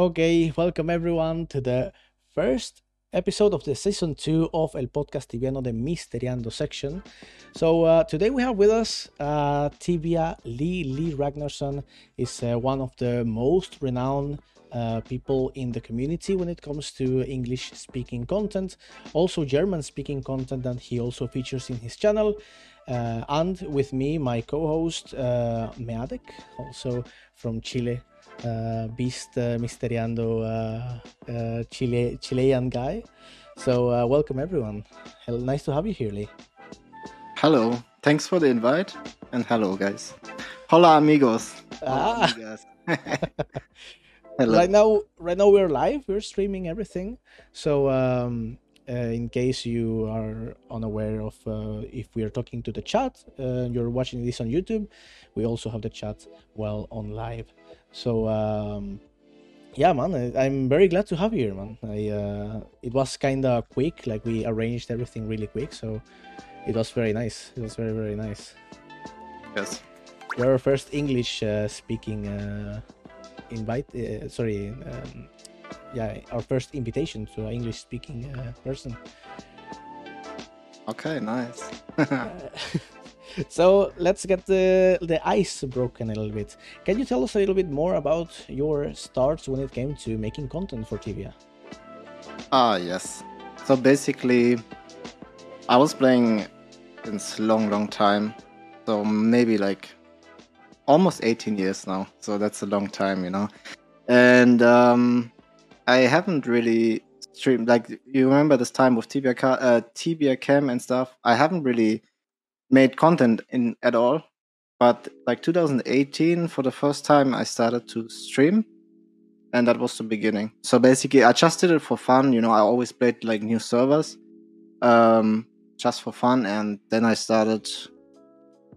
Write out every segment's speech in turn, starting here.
Okay, welcome everyone to the first episode of the season two of El Podcast Tibiano, the Mysteriando section. So uh, today we have with us uh, Tibia Lee. Lee Ragnarsson is uh, one of the most renowned uh, people in the community when it comes to English speaking content, also German speaking content that he also features in his channel. Uh, and with me, my co host uh, Meadek, also from Chile, uh, Beast uh, Mysteriando uh, uh, Chile, Chilean guy. So, uh, welcome everyone. Nice to have you here, Lee. Hello, thanks for the invite, and hello, guys. Hola, amigos. Ah. Hola, amigas. hello. Right now, right now we're live. We're streaming everything. So, um, uh, in case you are unaware of uh, if we are talking to the chat, uh, you're watching this on YouTube. We also have the chat well on live. So, um, yeah, man, I, I'm very glad to have you here, man. I uh, it was kind of quick. Like we arranged everything really quick, so it was very nice. It was very very nice. Yes. You're our first English uh, speaking invite. Sorry, um, yeah, our first invitation to an English speaking uh, person. Okay, nice. so let's get the the ice broken a little bit. Can you tell us a little bit more about your starts when it came to making content for Tibia? ah, yes. So basically, I was playing since long, long time. So maybe like almost 18 years now. So that's a long time, you know. And um, I haven't really streamed like you remember this time with Tibia, uh, Tibia Cam and stuff. I haven't really made content in at all. But like 2018, for the first time, I started to stream, and that was the beginning. So basically, I just did it for fun. You know, I always played like new servers, um, just for fun, and then I started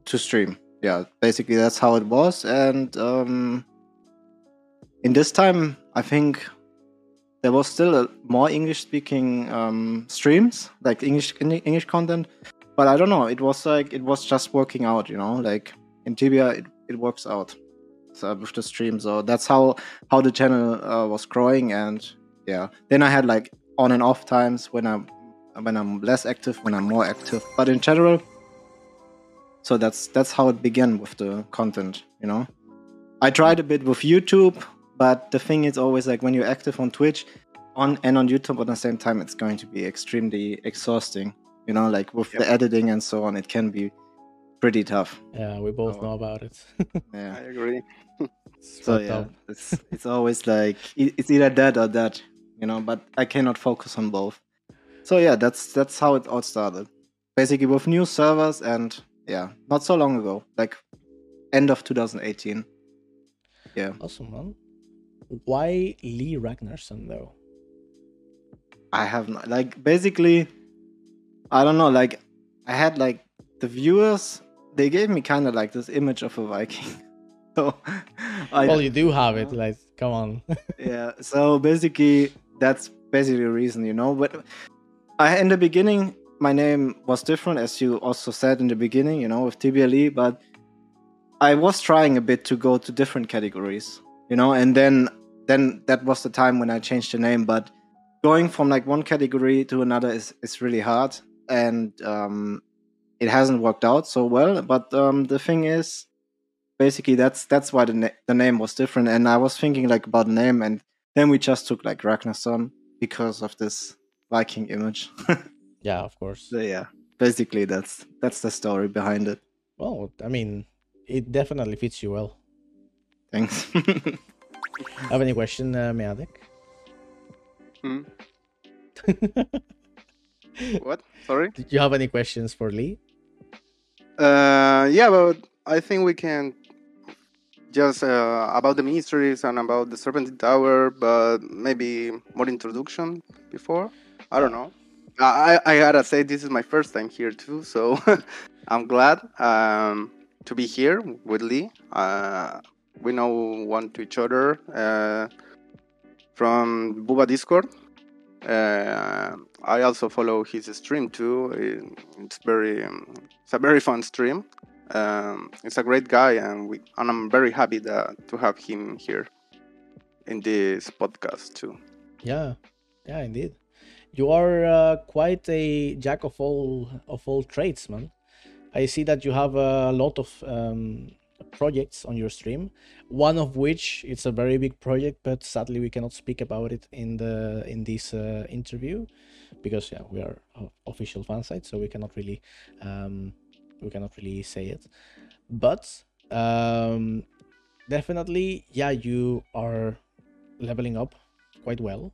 to stream. Yeah, basically that's how it was. And um, in this time, I think there was still a more English-speaking um, streams, like English English content. But I don't know. It was like it was just working out. You know, like in Tibia, it, it works out. So with the stream, so that's how how the channel uh, was growing. And yeah, then I had like on and off times when I'm when I'm less active, when I'm more active. But in general, so that's that's how it began with the content. You know, I tried a bit with YouTube, but the thing is always like when you're active on Twitch, on and on YouTube at the same time, it's going to be extremely exhausting. You know, like with the editing and so on, it can be pretty tough. Yeah, we both Oh. know about it. Yeah. I agree. It's So yeah, it's it's always like it's either that or that, you know. But I cannot focus on both. So yeah, that's that's how it all started. Basically with new servers and yeah, not so long ago, like end of 2018. Yeah, Awesome, man. Why Lee Ragnarsson though? I have not, like basically, I don't know. Like I had like the viewers, they gave me kind of like this image of a Viking. so I, well, you do have it. Like, come on. yeah so basically that's basically the reason you know but i in the beginning my name was different as you also said in the beginning you know with tble but i was trying a bit to go to different categories you know and then then that was the time when i changed the name but going from like one category to another is is really hard and um it hasn't worked out so well but um the thing is basically that's that's why the, na- the name was different and i was thinking like about the name and then we just took like Ragnarsson because of this Viking image. yeah, of course. so yeah, basically that's that's the story behind it. Well, I mean, it definitely fits you well. Thanks. Have any question, uh, Meadek? Hmm? What? Sorry. Did you have any questions for Lee? Uh, yeah, but I think we can just uh, about the mysteries and about the Serpentine Tower, but maybe more introduction before. I don't know. I I I gotta say this is my first time here too, so I'm glad um, to be here with Lee. Uh, we know one to each other uh, from Buba Discord. Uh, I also follow his stream too. It's very, um, it's a very fun stream. Um, he's a great guy, and we, and I'm very happy that to have him here. in this podcast too. Yeah, yeah, indeed. You are uh, quite a jack of all of all trades, man. I see that you have a lot of um, projects on your stream. One of which it's a very big project, but sadly we cannot speak about it in the in this uh, interview because yeah, we are official fan site, so we cannot really um, we cannot really say it. But um, definitely, yeah, you are leveling up quite well.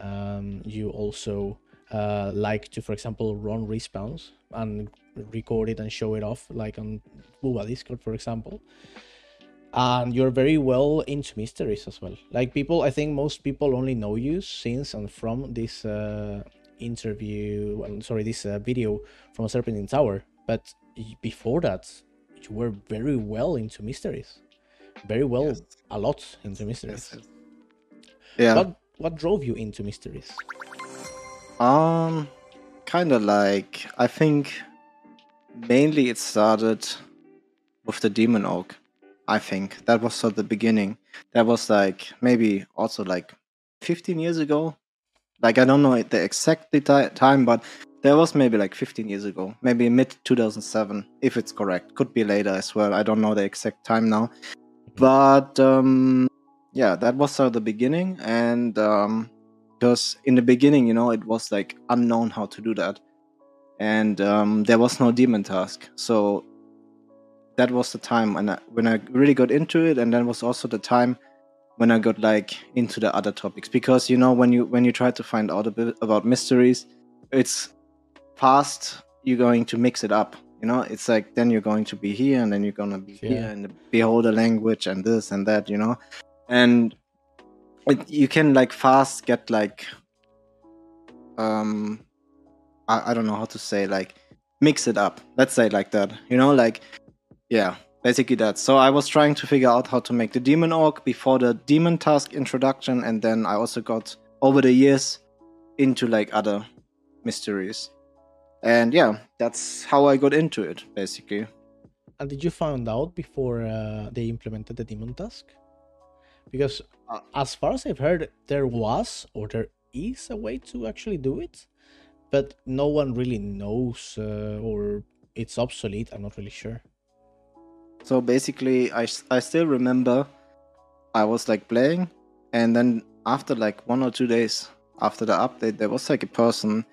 Um, you also uh, like to, for example, run respawns and record it and show it off, like on Booba Discord, for example. And you're very well into mysteries as well. Like people, I think most people only know you since and from this uh, interview. Well, sorry, this uh, video from Serpentine Tower. But before that, you were very well into mysteries. Very well, Yes. a lot into mysteries. Yes, Yeah. What what drove you into mysteries? Um, kind of like I think mainly it started with the demon oak. I think that was at the beginning. That was like maybe also like 15 years ago. Like I don't know the exact ti- time, but that was maybe like 15 years ago, maybe mid 2007, if it's correct. Could be later as well. I don't know the exact time now, but um, yeah, that was at the beginning, and um, because in the beginning, you know, it was like unknown how to do that, and um, there was no demon task. So that was the time when I, when I really got into it, and that was also the time when I got like into the other topics. Because you know, when you when you try to find out a bit about mysteries, it's fast. You're going to mix it up. You know, it's like then you're going to be here, and then you're gonna be Yeah. here, and behold a language, and this and that. You know, and it, you can like fast get like um I, I don't know how to say like mix it up. Let's say it like that you know like yeah basically that. So i was trying to figure out how to make the demon oak before the demon task introduction and then i also got over the years into like other mysteries. And yeah that's how i got into it basically. And did you find out before uh, they implemented the demon task? Because Uh, as far as I've heard, there was or there is a way to actually do it, but no one really knows uh, or it's obsolete. I'm not really sure. So basically, I, I still remember I was like playing, and then after like one or two days after the update, there was like a person,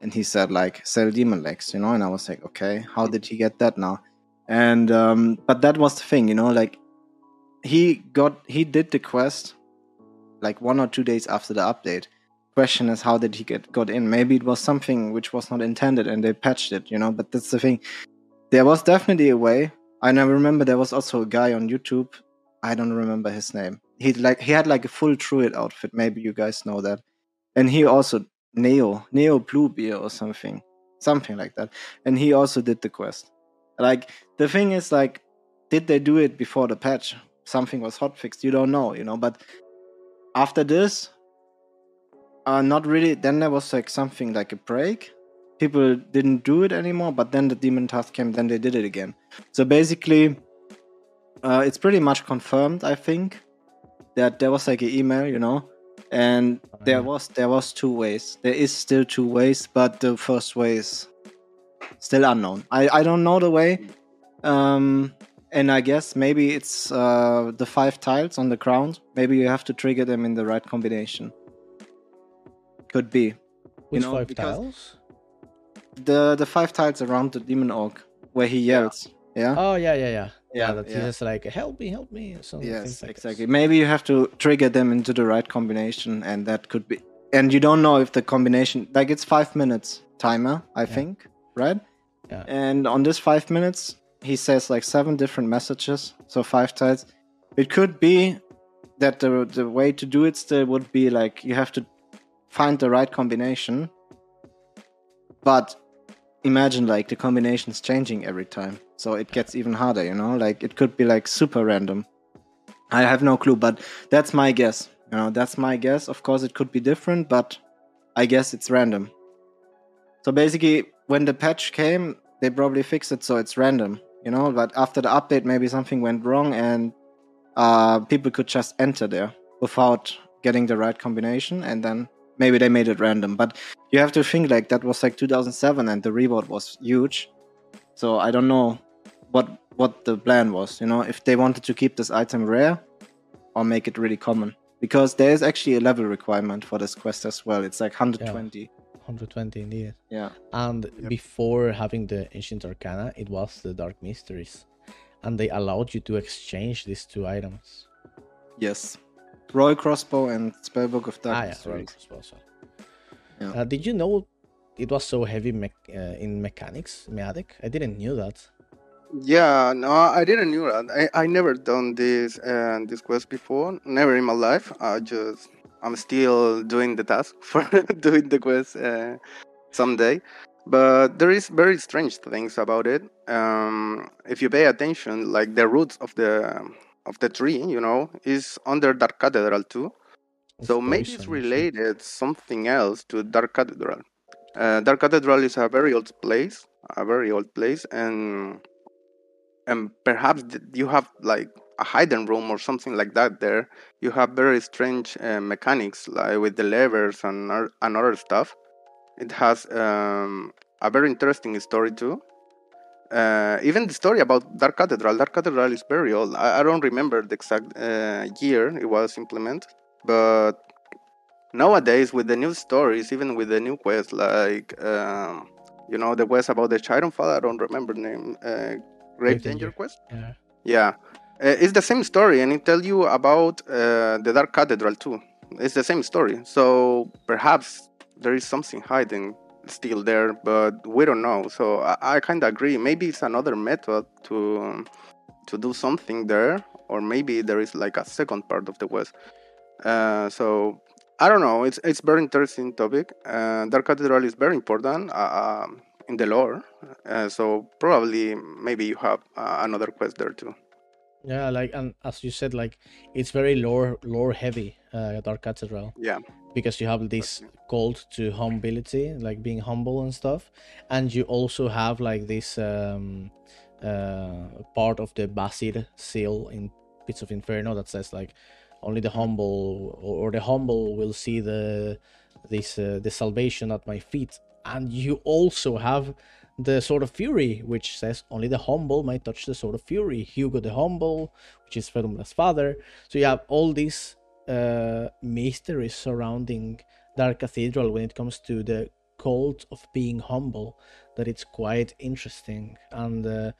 and he said like sell demon legs, you know, and I was like, okay, how did he get that now? And um, but that was the thing, you know, like he got he did the quest like one or two days after the update. Question is, how did he get got in? Maybe it was something which was not intended, and they patched it, you know. But that's the thing. There was definitely a way and I remember there was also a guy on YouTube. I don't remember his name. He like he had like a full druid outfit. Maybe you guys know that. And he also Neo Neo Bluebeard or something, something like that. And he also did the quest. Like the thing is like, did they do it before the patch? Something was hotfixed. You don't know, you know. But after this, uh, not really. Then there was like something like a break. People didn't do it anymore. But then the demon task came. Then they did it again. So basically, uh, it's pretty much confirmed. I think that there was like an email, you know, and there was there was two ways. There is still two ways, but the first way is still unknown. I I don't know the way, um, and I guess maybe it's uh, the five tiles on the ground. Maybe you have to trigger them in the right combination. Could be Which know, five tiles? the the five tiles around the demon oak where he yells. Yeah. Oh yeah, yeah, yeah. Yeah, that he yeah. says like help me, help me. Something Yes, like this. exactly. Maybe you have to trigger them into the right combination, and that could be. And you don't know if the combination, like it's five minutes timer, I Yeah. think, right? Yeah. And on this five minutes, he says like seven different messages, so five tiles. It could be that the the way to do it still would be like you have to find the right combination, but imagine like the combinations changing every time so it gets even harder you know? Like it could be like super random. I have no clue but that's my guess you know? That's my guess. Of course it could be different but i guess it's random. So basically when the patch came they probably fixed it so it's random you know? But after the update maybe something went wrong and uh, people could just enter there without getting the right combination, and then maybe they made it random. But you have to think like that was like 2007, and the reward was huge. So I don't know what what the plan was. You know, if they wanted to keep this item rare or make it really common, because there is actually a level requirement for this quest as well. It's like 120. 120 indeed. Yeah. And before having the Ancient Arcana, it was the Dark Mysteries. And they allowed you to exchange these two items. Yes. Royal Crossbow and Spellbook of Dark ah, yeah, Mysteries. Royal Crossbow. So. Yeah. Uh, did you know it was so heavy me- uh, in mechanics, Meadek? I didn't knew that. Yeah, no, I didn't knew that. I, I never done this uh, this quest before. Never in my life. I just I'm still doing the task for doing the quest uh, someday. But there is very strange things about it. Um, if you pay attention, like the roots of the of the tree, you know, is under Dark Cathedral too. Of so maybe it's related something else to Dark Cathedral. Uh, Dark Cathedral is a very old place, a very old place, and and perhaps you have like a hidden room or something like that there. You have very strange uh, mechanics, like with the levers and and other stuff. It has um, a very interesting story too. Uh, even the story about Dark Cathedral. Dark Cathedral is very old. I, I don't remember the exact uh, year it was implemented, but nowadays with the new stories, even with the new quest, like um, you know the quest about the Chiron Fall, I don't remember name. Uh, Grave Danger. quest. Yeah. Yeah, uh, it's the same story, and it tells you about uh, the Dark Cathedral too. It's the same story, so perhaps there is something hiding still there, but we don't know. So I, I kind of agree. Maybe it's another method to to do something there, or maybe there is like a second part of the quest. Uh, so I don't know. It's it's very interesting topic. Uh, Dark Cathedral is very important uh, um, in the lore. Uh, so probably maybe you have uh, another quest there too. Yeah, like and as you said, like it's very lore lore heavy, uh, Dark Cathedral. Yeah. Because you have this cult to humility, like being humble and stuff, and you also have like this um, uh, part of the Bazir seal in Pits of Inferno that says like only the humble or, the humble will see the this uh, the salvation at my feet, and you also have the Sword of Fury, which says only the humble might touch the Sword of Fury. Hugo the Humble, which is Fedumla's father. So you have all these uh, mysteries surrounding Dark Cathedral when it comes to the cult of being humble. That it's quite interesting. And uh,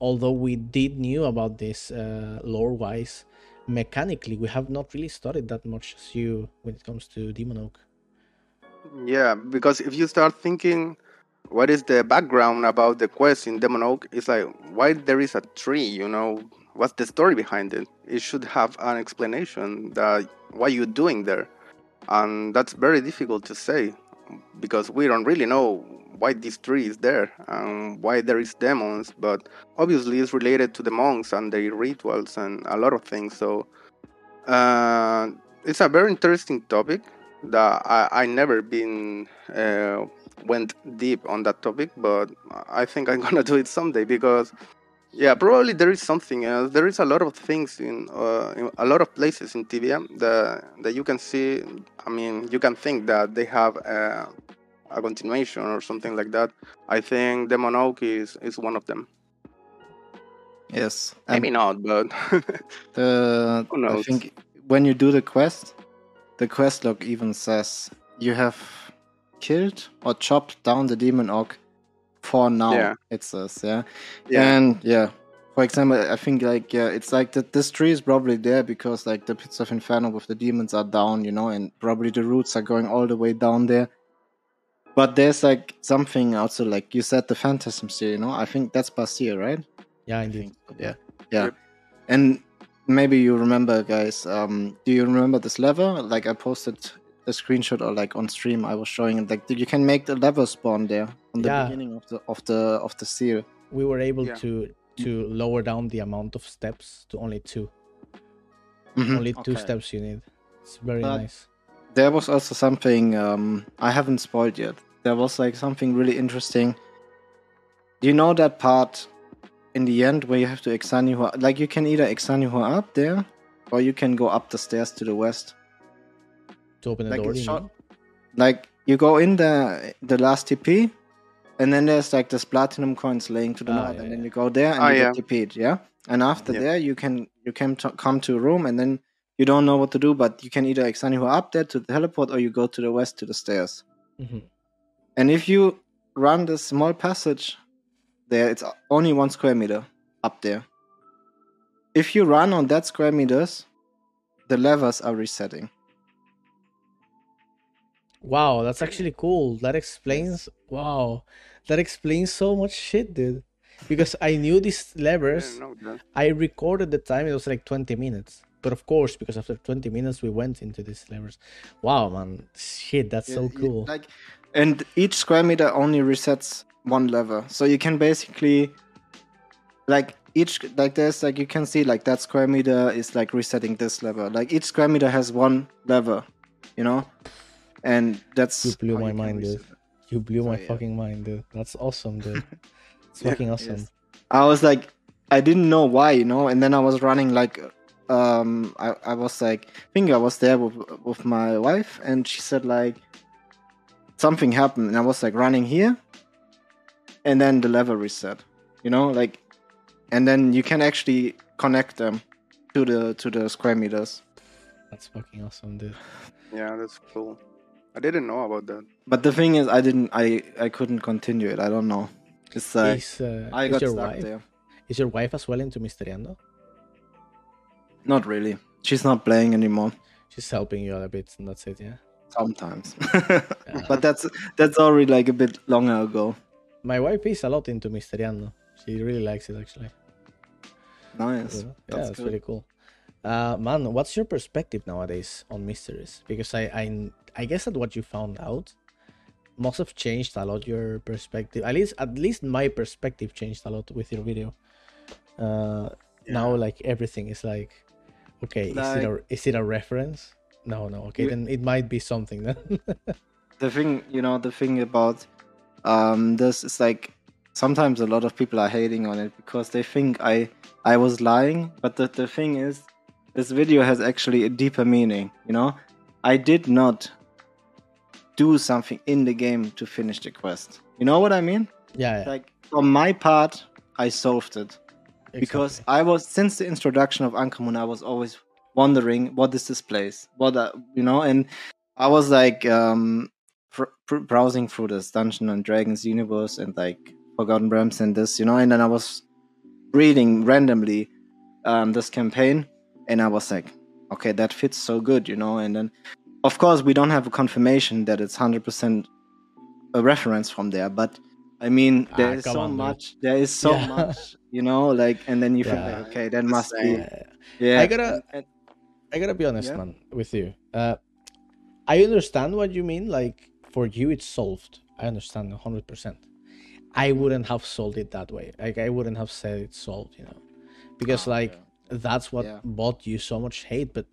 although we did knew about this uh, lore-wise, mechanically we have not really studied that much as you when it comes to Demon Oak. Yeah, because if you start thinking, what is the background about the quest in Demon Oak? It's like why there is a tree. You know, what's the story behind it? It should have an explanation that why you're doing there, and that's very difficult to say because we don't really know why this tree is there and why there is demons. But obviously, it's related to the monks and their rituals and a lot of things. So uh, it's a very interesting topic that I, I never been uh, went deep on that topic, but I think I'm gonna do it someday because yeah, probably there is something else. There is a lot of things in, uh, in a lot of places in Tibia that that you can see. I mean, you can think that they have a, a continuation or something like that. I think Demon Oak is is one of them. Yes. And Maybe not, but the I think when you do the quest, the quest log even says you have killed or chopped down the demon oak for now. Yeah. It says, yeah. yeah, And yeah, for example, I think like yeah, it's like that this tree is probably there because like the pits of inferno with the demons are down, you know, and probably the roots are going all the way down there. But there's like something also like you said the phantasm seal, you know. I think that's Bazir, right? Yeah, I indeed. think yeah. Yeah. Yep. And maybe you remember guys, um do you remember this lever? Like I posted a screenshot or like on stream I was showing it like you can make the level spawn there on the Yeah. beginning of the of the of the seal. we were able Yeah. to to lower down the amount of steps to only two. Mhm. Only two Okay. steps you need. It's very But- nice. there was also something um, I haven't spoiled yet. There was like something really interesting. Do you know that part in the end where you have to examine her? Like you can either examine her up there, or you can go up the stairs to the west. To open the Like door. it's you short- Like you go in the the last TP, and then there's like this platinum coins laying to the Ah, north, yeah, and then yeah. you go there and Ah, you yeah. get TP'd, yeah. And after Yeah. there, you can you can t- come to a room, and then you don't know what to do, but you can either extend you up there to the teleport, or you go to the west to the stairs. Mhm. And if you run this small passage there, it's only one square meter up there. If you run on that square meters, the levers are resetting. Wow, that's actually cool. That explains. Wow, that explains so much shit, dude. Because I knew these levers. know. I recorded the time. It was like 20 minutes. But of course, because after 20 minutes, we went into these levers. Wow, man, shit, that's Yeah, so cool. Like, and each square meter only resets one lever, so you can basically, like each like there's like you can see like that square meter is like resetting this lever. Like each square meter has one lever, you know, and that's You blew my can mind, dude. You blew my yeah. fucking mind, dude. That's awesome, dude. It's Yeah, fucking awesome. Yes. I was like, I didn't know why, you know, and then I was running like, um, I, I was like, I think I was there with with my wife, and she said like, something happened, and I was like running here, and then the lever reset, you know, like, and then you can actually connect them to the to the square meters. That's fucking awesome, dude. Yeah, that's cool. I didn't know about that. But the thing is, I didn't, I I couldn't continue it. I don't know. It's like is, uh, I got your stuck wife there. is your wife as well into Mysteriando? Not really. She's not playing anymore. She's helping you out a bit, and that's it. Yeah. Sometimes, but that's that's already like a bit longer ago. My wife is a lot into Mysteriando. She really likes it actually. Nice. you? Yeah, That's that's good. really cool. Uh, man, what's your perspective nowadays on mysteries? Because I, I, I guess that what you found out must have changed a lot your perspective. At least, at least my perspective changed a lot with your video. Uh, now like everything is like, okay, is it a is it a reference? No, no. Okay, You- then it might be something then. The thing, you know, the thing about um this is like sometimes a lot of people are hating on it because they think I I was lying, but the the thing is, this video has actually a deeper meaning. You know, I did not do something in the game to finish the quest. You know what I mean? yeah, yeah Like from my part, I solved it. because. I was since the introduction of Ankrahmun, I was always wondering what is this place, what uh, you know, and I was like um browsing through this Dungeon and Dragons universe and like Forgotten Realms and this, you know, and then I was reading randomly um this campaign, and I was like, okay, that fits so good, you know, and then of course we don't have a confirmation that it's hundred percent a reference from there, but. I mean, Ah, there is so on, dude. much. There is so Yeah. much, you know, like, and then you Yeah. like, okay, that must be, Yeah. yeah. I gotta- and- I gotta be honest, man, with you. Uh, I understand what you mean. Like for you, it's solved. I understand hundred percent. I wouldn't have solved it that way. Like I wouldn't have said it's solved, you know, because Ah, like that's what Yeah. brought you so much hate. But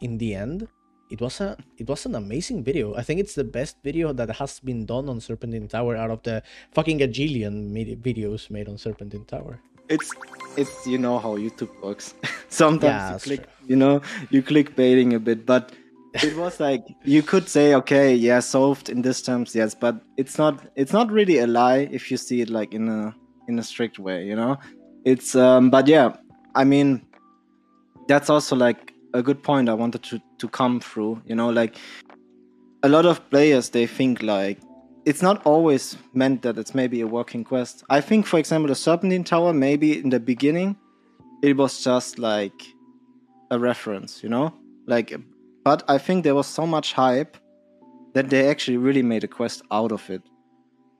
in the end, it was a it was an amazing video. I think it's the best video that has been done on Serpentine Tower out of the fucking gajillion medi- videos made on Serpentine Tower. it's it's you know how YouTube works. Sometimes Yeah, you click, true. you know, you click baiting a bit, but it was like you could say, okay, yeah, solved in this terms, yes, but it's not it's not really a lie if you see it like in a in a strict way, you know. It's um, but yeah, I mean, that's also like a good point I wanted to to come through, you know, like a lot of players they think like it's not always meant that it's maybe a working quest. I think, for example, the Serpentine Tower, maybe in the beginning, it was just like a reference, you know? Like, but I think there was so much hype that they actually really made a quest out of it.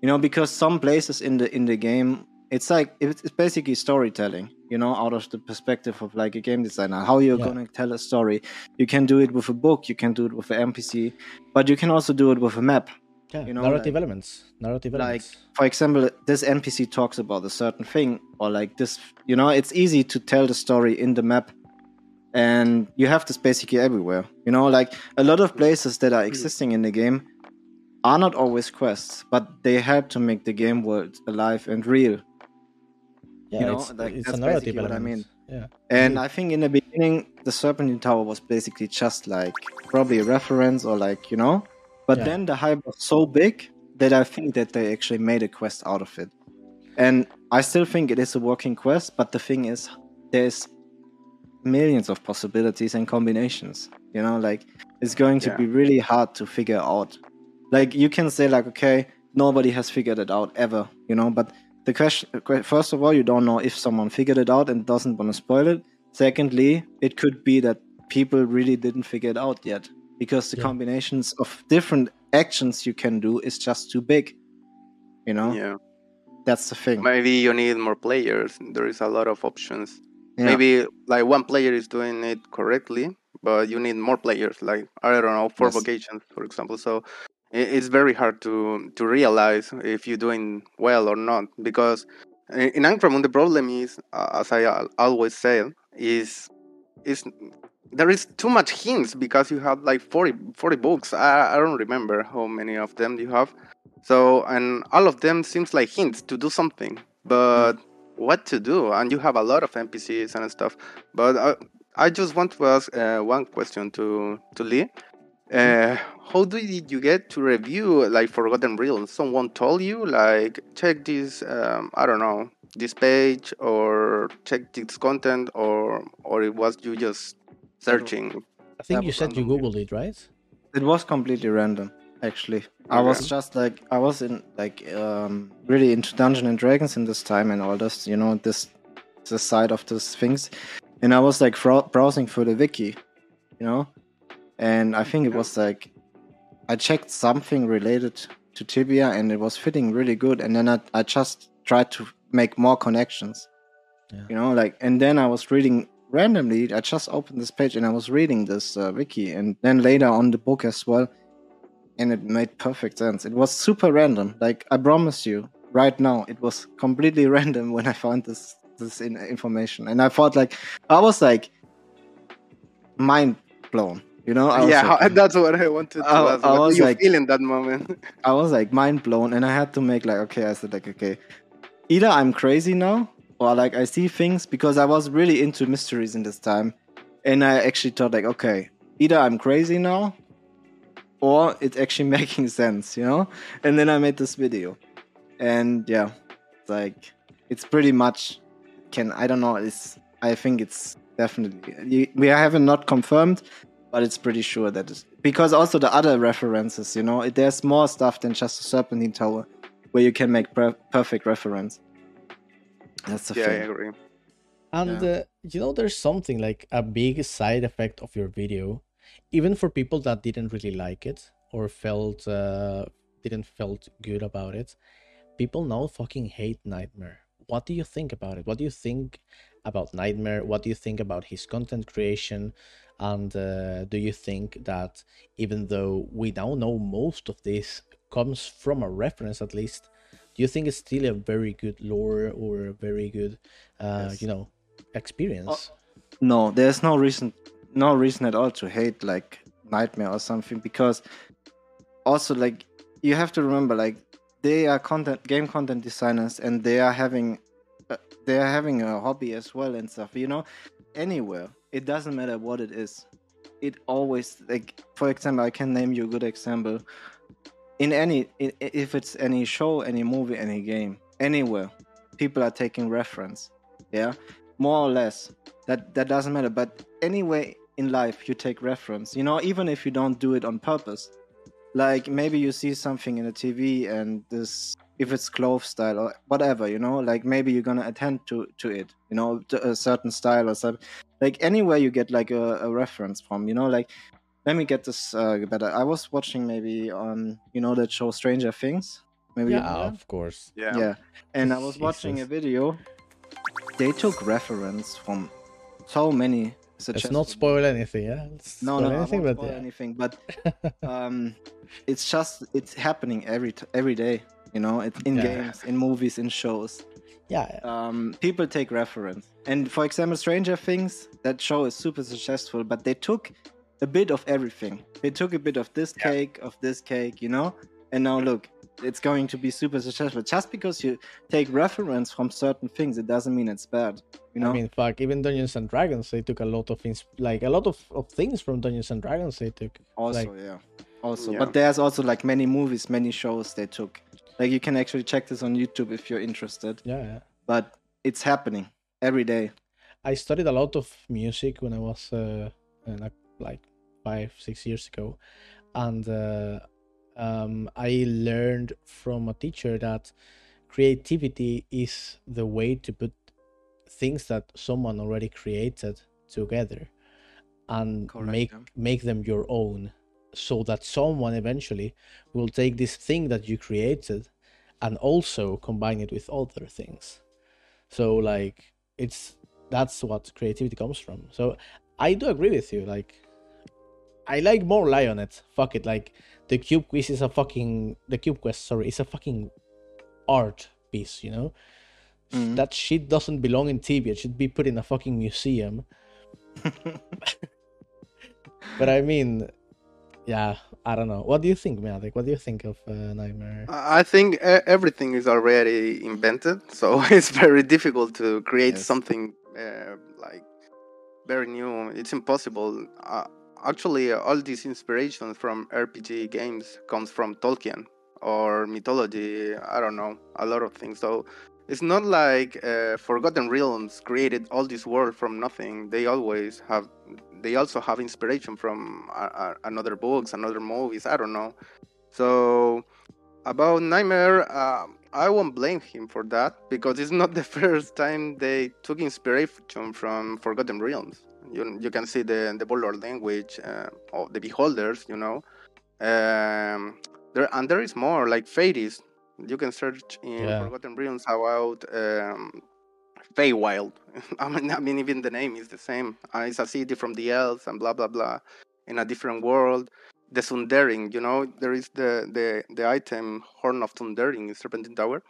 You know, because some places in the in the game, it's like it's basically storytelling. You know, out of the perspective of like a game designer, how you're Yeah. gonna tell a story. You can do it with a book, you can do it with an NPC, but you can also do it with a map. Yeah, You know, narrative like- elements. Narrative like elements. for example this npc talks about a certain thing or like this you know it's easy to tell the story in the map and you have this basically everywhere you know like a lot of places that are hmm. existing in the game are not always quests but they help to make the game world alive and real Yeah, you know, it's, like, it's that's a narrative basically what I mean. Yeah. and Mm. i think in the beginning the Serpentine Tower was basically just like probably a reference or like you know. But Yeah. then the hype was so big that I think that they actually made a quest out of it, and I still think it is a working quest. But the thing is, there's millions of possibilities and combinations. You know, like it's going to Yeah. be really hard to figure out. Like you can say like, okay, nobody has figured it out ever. You know, but the question first of all, you don't know if someone figured it out and doesn't want to spoil it. Secondly, it could be that people really didn't figure it out yet because the Yeah. combinations of different actions you can do is just too big. You know, Yeah. that's the thing. Maybe you need more players. There is a lot of options. Yeah. Maybe like one player is doing it correctly, but you need more players. Like I don't know, four Yes. vocations, for example. So i- it's very hard to to realize if you're doing well or not because in Ankrahmun the problem is, uh, as I always say, is is there is too much hints because you have like 40, 40 books. I, I don't remember how many of them you have. So and all of them seems like hints to do something, but what to do? And you have a lot of NPCs and stuff. But I, I just want to ask uh, one question to to Lee. Uh, how did you get to review like Forgotten Realms? Someone told you like check this um, I don't know this page or check this content or or it was you just searching? I think That you said you googled it, right? It was completely random, actually. I was just like I was in like um really into Dungeons and Dragons in this time and all this, you know, this this side of these things, and I was like fro- browsing for the wiki, you know, and I think it was like I checked something related to Tibia and it was fitting really good, and then I I just tried to make more connections, Yeah. you know, like and then I was reading randomly. I just opened this page and I was reading this uh, wiki, and then later on the book as well and it made perfect sense. It was super random. Like I promise you, right now, it was completely random when I found this this in- information, and I thought like I was like mind blown. You know? I yeah, like, that's what I wanted to I- ask. I What was do you like- feel in that moment? I was like mind blown, and I had to make like okay. I said like okay, either I'm crazy now, or like I see things because I was really into mysteries in this time, and I actually thought like okay, either I'm crazy now, or it's actually making sense, you know. And then I made this video, and yeah, it's like it's pretty much can I don't know. It's I think it's definitely we haven't not confirmed, but it's pretty sure that it's because also the other references, you know, it, there's more stuff than just the Serpentine Tower where you can make per- perfect reference. That's the yeah, I thing. agree. And Yeah. uh, you know, there's something like a big side effect of your video, even for people that didn't really like it or felt uh, didn't felt good about it. People now fucking hate Knightmare. What do you think about it? What do you think about Knightmare? What do you think about his content creation? And uh, do you think that even though we now know most of this comes from a reference at least, do you think it's still a very good lore or a very good, uh, Yes. you know, experience? No, there's no reason, no reason at all to hate like Knightmare or something because also like you have to remember like they are content game content designers and they are having uh, they are having a hobby as well and stuff. You know, anywhere it doesn't matter what it is. It always like for example, I can name you a good example. In any i- i- if it's any show, any movie, any game, anywhere, people are taking reference. Yeah, more or less that that doesn't matter but anyway in life you take reference you know even if you don't do it on purpose like maybe you see something in the tv and this if it's clove style or whatever you know like maybe you're gonna attend to to it you know to a certain style or something like anywhere you get like a, a reference from you know like let me get this uh, better i was watching maybe on you know that show stranger things maybe yeah, of course. Yeah. yeah and i was watching a video they took reference from so many Let's not spoil anything, yeah? Let's no no anything, I won't but spoil yeah. anything but um it's just it's happening every t- every day you know it's in Yeah. games in movies in shows yeah, um people take reference and for example stranger things that show is super successful but they took a bit of everything they took a bit of this Yeah. cake of this cake you know and now look it's going to be super successful just because you take reference from certain things it doesn't mean it's bad You know, I mean, fuck, even Dungeons and Dragons, they took a lot of things, like a lot of, of things from Dungeons and Dragons. They took. also like- yeah, also. Yeah. But there's also like many movies, many shows they took. Like you can actually check this on YouTube if you're interested. Yeah, yeah. But it's happening every day. I studied a lot of music when I was uh, uh, like like five six years ago, and uh, um, I learned from a teacher that creativity is the way to put things that someone already created together and Correct, make make them your own so that someone eventually will take this thing that you created and also combine it with other things. So like it's that's what creativity comes from. So i do agree with you like i like more lionett fuck it like the cube quiz is a fucking the cube quest sorry is a fucking art piece you know? Mhm. that shit doesn't belong in TV. it should be put in a fucking museum. But i mean yeah i don't know what do you think Meadek? what do you think of uh, Knightmare I think e- everything is already invented, so it's very difficult to create Yes. something uh, like very new. It's impossible. Uh, actually, all these inspirations from RPG games comes from Tolkien or mythology. I don't know a lot of things. So it's not like uh, Forgotten Realms created all this world from nothing. They always have. They also have inspiration from uh, uh, another books, another movies. I don't know. So about Knightmare, uh, I won't blame him for that because it's not the first time they took inspiration from Forgotten Realms. You, you can see the the Warlord language uh, of the Beholders, you know. Um, there and there is more like Fades. You can search in Yeah. Forgotten Realms about um, Feywild. I mean, I mean, even the name is the same. Uh, it's a city from the elves and blah blah blah, in a different world the Sundering, you know, there is the the the item Horn of Sundering in Serpentine Tower.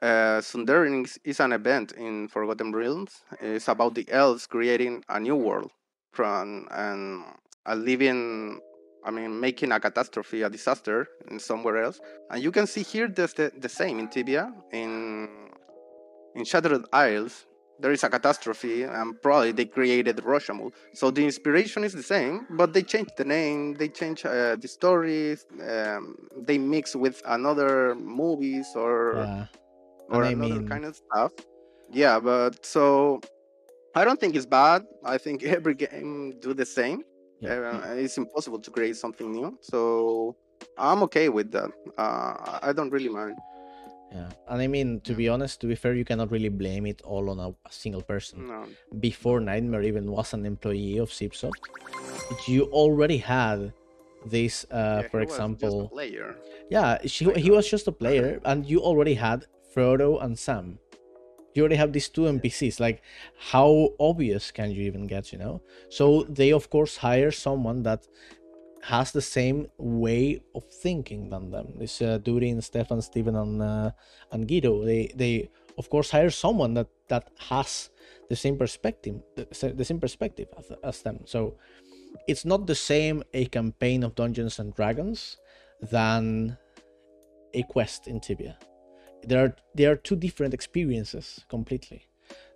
Uh, Sundering is, an event in Forgotten Realms. It's about the elves creating a new world from and a living, I mean, making a catastrophe, a disaster in somewhere else. And you can see here there's the, the same in Tibia, in in Shattered Isles. There is a catastrophe, and probably they created Roshamuul. So the inspiration is the same, but they changed the name, they changed uh, the stories, um, they mix with another movies or yeah or I another mean- kind of stuff. Yeah, but so I don't think it's bad. I think every game do the same. Yeah. Uh, it's impossible to create something new, so I'm okay with that. Uh, I- don't really mind. Yeah, and I mean, to be honest, to be fair, you cannot really blame it all on a, a single person. No. Before Knightmare even was an employee of CipSoft, you already had this, uh, Yeah, for he was just a example, player. yeah, she, he was just a player, and you already had Frodo and Sam. You already have these two NPCs. Like, how obvious can you even get? You know. So they of course hire someone that has the same way of thinking than them. This uh, Durin, Stefan, Steven, and uh, and Guido. They they of course hire someone that that has the same perspective, the, the same perspective as, as them. So it's not the same a campaign of Dungeons and Dragons than a quest in Tibia. There are there are two different experiences completely.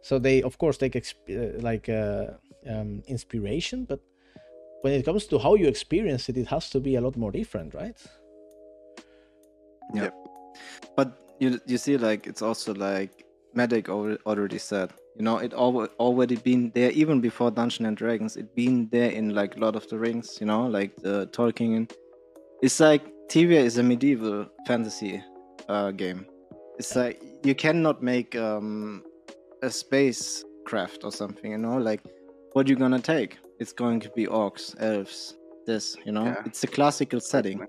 So they of course take exp- uh, like uh, um, inspiration, but when it comes to how you experience it, it has to be a lot more different, right? Yeah. Yep. But you you see, like it's also like Meadek already said. You know, it al- already been there even before Dungeon and Dragons. It been there in like Lord of the Rings. You know, like the Tolkien. It's like Tibia is a medieval fantasy uh, game. It's like you cannot make um, a spacecraft or something. You know, like what you're gonna take? It's going to be orcs, elves. This, you know, Yeah. it's a classical setting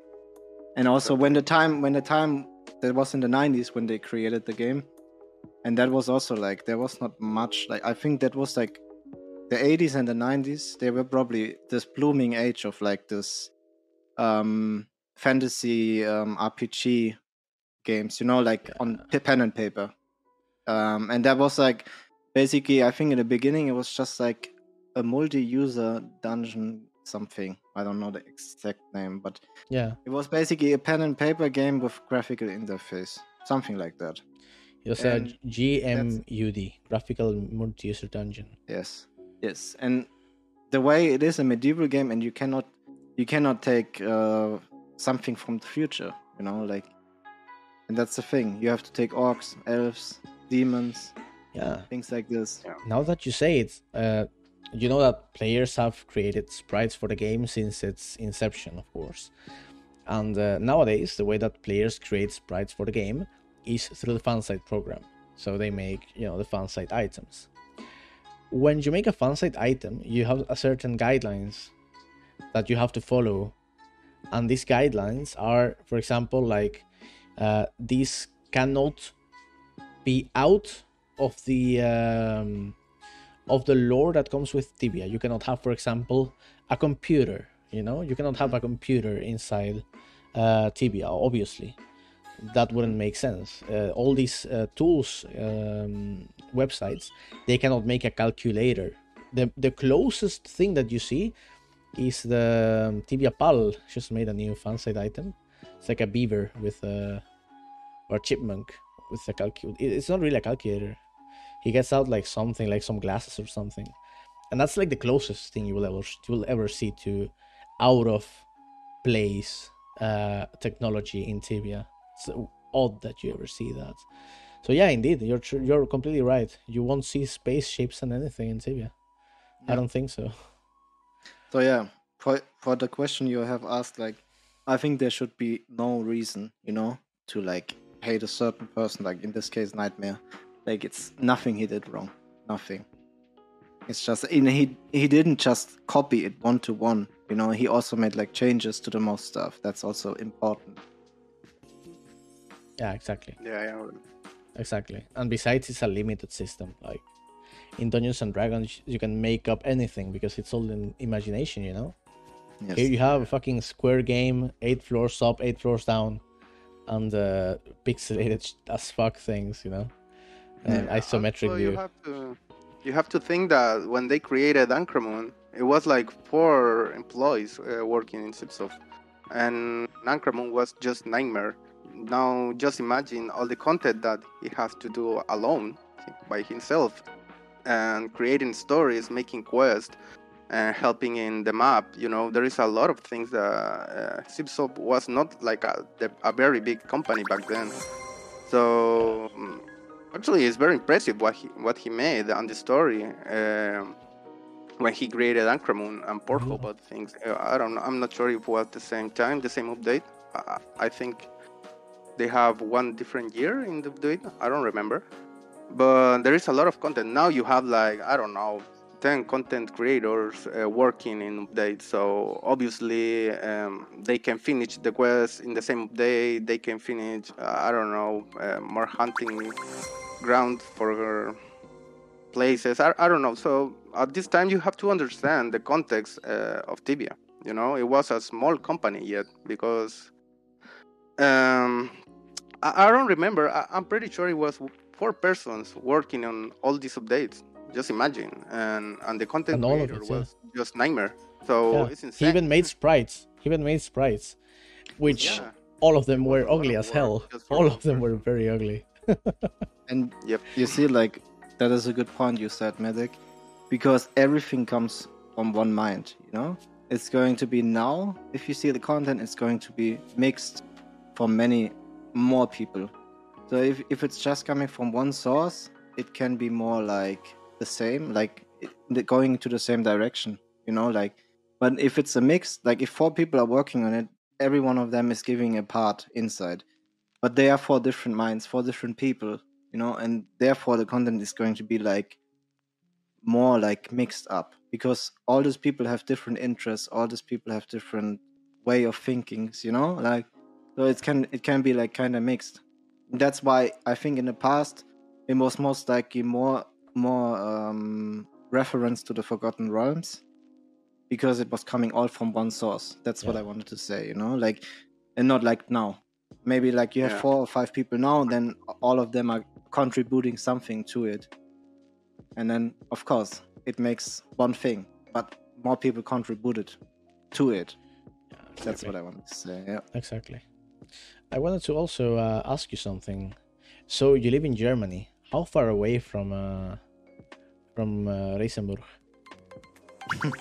and also when the time when the time that was in the 90s when they created the game and that was also like there was not much like i think that was like the 80s and the 90s they were probably this blooming age of like this um fantasy um rpg games you know like on p- pen and paper um and that was like basically i think in the beginning it was just like a multi-user dungeon something i don't know the exact name but Yeah, it was basically a pen and paper game with graphical interface, something like that. A And GMUD, graphical multi-user dungeon. Yes, yes, and the way it is a medieval game, and you cannot, you cannot take uh, something from the future. You know, like, and that's the thing. You have to take orcs, elves, demons, Yeah. things like this. Now that you say it, uh, you know that players have created sprites for the game since its inception, of course. And uh, nowadays, the way that players create sprites for the game is through the fansite program. So they make, you know, the fansite items. When you make a fansite item, you have a certain guidelines that you have to follow, and these guidelines are, for example, like uh, these cannot be out of the um, of the lore that comes with Tibia. You cannot have, for example, a computer. You know, you cannot have a computer inside uh, Tibia. Obviously, that wouldn't make sense. Uh, all these uh, tools, um, websites, they cannot make a calculator. The the closest thing that you see is the um, Tibia Pal just made a new fansite item. It's like a beaver with a or chipmunk with a calculator. It's not really a calculator. He gets out like something, like some glasses or something, and that's like the closest thing you will ever you will ever see to out of place uh, technology in Tibia. It's odd that you ever see that. So yeah, indeed, you're tr- you're completely right. You won't see spaceships and anything in Tibia. I don't think so. So yeah, for for the question you have asked, like, I think there should be no reason, you know, to like hate a certain person. Like in this case, Knightmare. Like it's nothing he did wrong. Nothing. It's just and he he didn't just copy it one to one. You know, he also made like changes to the most stuff. That's also important. Yeah, exactly. Yeah, yeah. Exactly. And besides, it's a limited system. Like in Dungeons and Dragons, you can make up anything because it's all in imagination, you know? Yes. Here you have a fucking square game, eight floors up, eight floors down, and uh, pixelated as fuck things, you know? And Yeah, isometric view. You have to you have to think that when they created Ankrahmun, it was like four employees uh, working in CipSoft, and Ankrahmun was just Knightmare. Now just imagine all the content that he has to do alone by himself, and creating stories, making quests, and helping in the map. You know, there is a lot of things that uh, CipSoft was not like a, a very big company back then. So mm, actually, it's very impressive what he what he made and the story um, when he created Ankrahmun and Portal Yeah. about things. Uh, I don't know. I'm not sure if it was the same time, the same update. I, I think they have one different year in the update. I don't remember. But there is a lot of content now. You have like I don't know. 10 content creators uh, working in updates. So obviously um, they can finish the quest in the same day they can finish uh, i don't know uh, more hunting ground for places. I, I don't know. So at this time you have to understand the context uh, of tibia. You know it was a small company yet because um, I, I don't remember. I, i'm pretty sure it was four persons working on all these updates just imagine and and the content And creator it, yeah. was just Knightmare so Yeah. it's He even made sprites. He even made sprites, which Yeah. all of them were a ugly as work hell. All of them were very ugly. And Yep. you see, like that is a good point you said, Meadek, because everything comes from one mind. You know, it's going to be now. If you see the content, it's going to be mixed for many more people. So if if it's just coming from one source, it can be more like the same, like going to the same direction. You know, like. But if it's a mix, like if four people are working on it, every one of them is giving a part inside. But they are four different minds, four different people you know and therefore the content is going to be like more like mixed up because all these people have different interests all these people have different way of thinkings you know like so it can it can be like kind of mixed that's why i think in the past it was most likely more more um reference to the forgotten realms because it was coming all from one source that's what i wanted to say you know like and not like now maybe like you have Yeah. four or five people now then all of them are contributing something to it and then of course it makes one thing but more people contributed to it Yeah, that's what i wanted to say yeah Exactly. I wanted to also uh, ask you something. So you live in Germany. How far away from uh, from uh, Regensburg?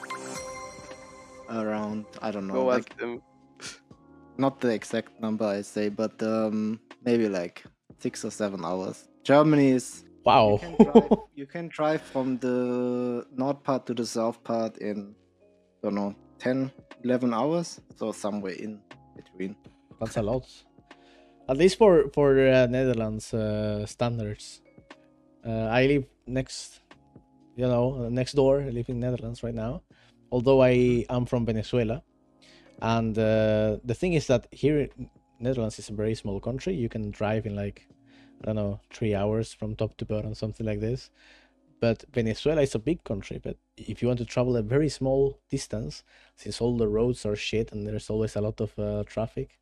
Around I don't know, Go like ask them. not the exact number I say, but um, maybe like six or seven hours. Germany is Wow. you can drive, you can drive from the north part to the south part in I don't know 10 11 hours so somewhere in between That's a lot. At least for for uh, Netherlands uh, standards. Uh, I live next, you know, next door. I live in Netherlands right now. Although I am from Venezuela, and uh, the thing is that here, in Netherlands is a very small country. You can drive in like, I don't know, three hours from top to bottom, something like this. But Venezuela is a big country. But if you want to travel a very small distance, since all the roads are shit and there's always a lot of uh, traffic,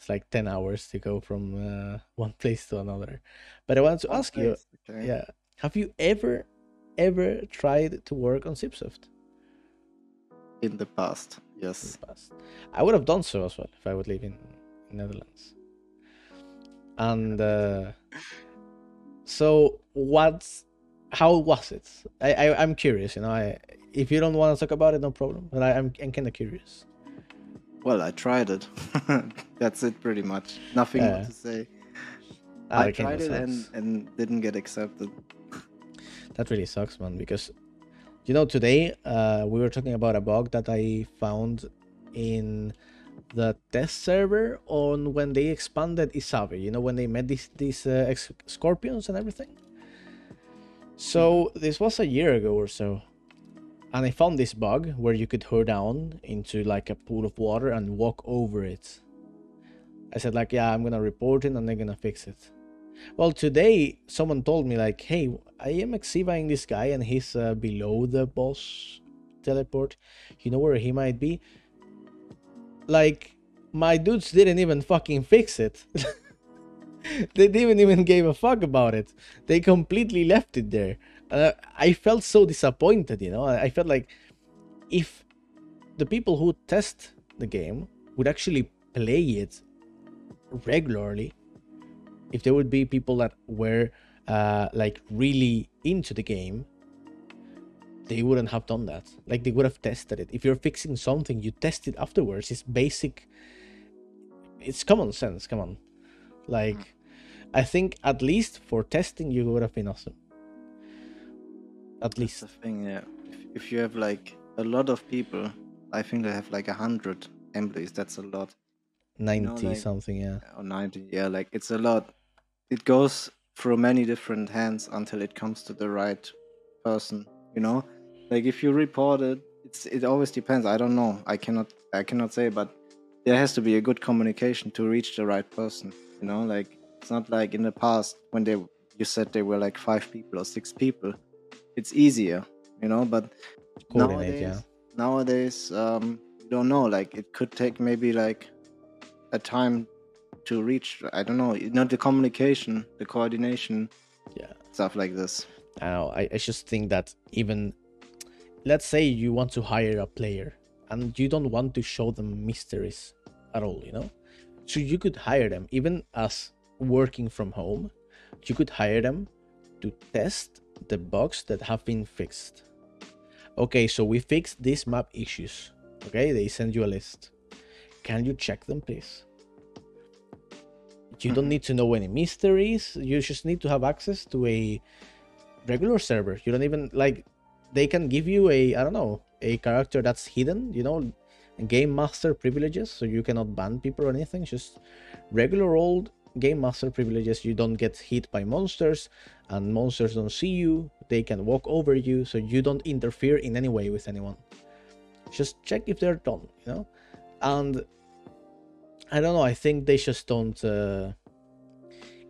it's like 10 hours to go from uh, one place to another. But I want to ask you, okay. yeah, have you ever, ever tried to work on CipSoft in the past in yes the past? I would have done so as well if I would live in Netherlands. And uh, so, what's how was it? I, I I'm curious. You know, I if you don't want to talk about it, no problem. But I, I'm I'm kind of curious. Well i tried it that's it pretty much nothing more to say i tried it and, and didn't get accepted That really sucks, man. Because you know, today uh, we were talking about a bug that I found in the test server on when they expanded Isabe. You know, when they met these these uh, ex- scorpions and everything. So this was a year ago or so, and I found this bug where you could hurl down into like a pool of water and walk over it. I said like, yeah, I'm gonna report it and they're gonna fix it. Well, today someone told me like, "Hey, I am exhibiting this guy and he's uh, below the boss teleport. You know where he might be?" Like, my dudes didn't even fucking fix it. they didn't even give a fuck about it. They completely left it there. I felt so disappointed. You know, I I felt like if the people who test the game would actually play it regularly if there would be people that were uh, like really into the game, they wouldn't have done that. Like they would have tested it. If you're fixing something, you test it afterwards. It's basic. It's common sense. Come on, like I think at least for testing, you would have been awesome. At That's least the thing, yeah. If, if you have like a lot of people, I think they have like a hundred employees. That's a lot. ninety like- something. Yeah. Or ninety, yeah. Like it's a lot. It goes through many different hands until it comes to the right person. You know, like if you report it, it's it always depends. I don't know. I cannot I cannot say, but there has to be a good communication to reach the right person. You know, like it's not like in the past when they you said they were like five people or six people. It's easier, you know, but nowadays, Yeah. nowadays um you don't know like it could take maybe like a time to reach i don't know you know the communication the coordination Yeah. stuff like this I know. I, I just think that even let's say you want to hire a player and you don't want to show them mysteries at all, you know? So you could hire them even as working from home. You could hire them to test the bugs that have been fixed. Okay, so we fixed these map issues. Okay, they send you a list. Can you check them, please? You don't mm-hmm. need to know any mysteries. You just need to have access to a regular server. You don't even like they can give you a I don't know a character that's hidden. You know, game master privileges, so you cannot ban people or anything. Just regular old game master privileges. You don't get hit by monsters, and monsters don't see you. They can walk over you, so you don't interfere in any way with anyone. Just check if they're done. You know, and I don't know. I think they just don't. Uh,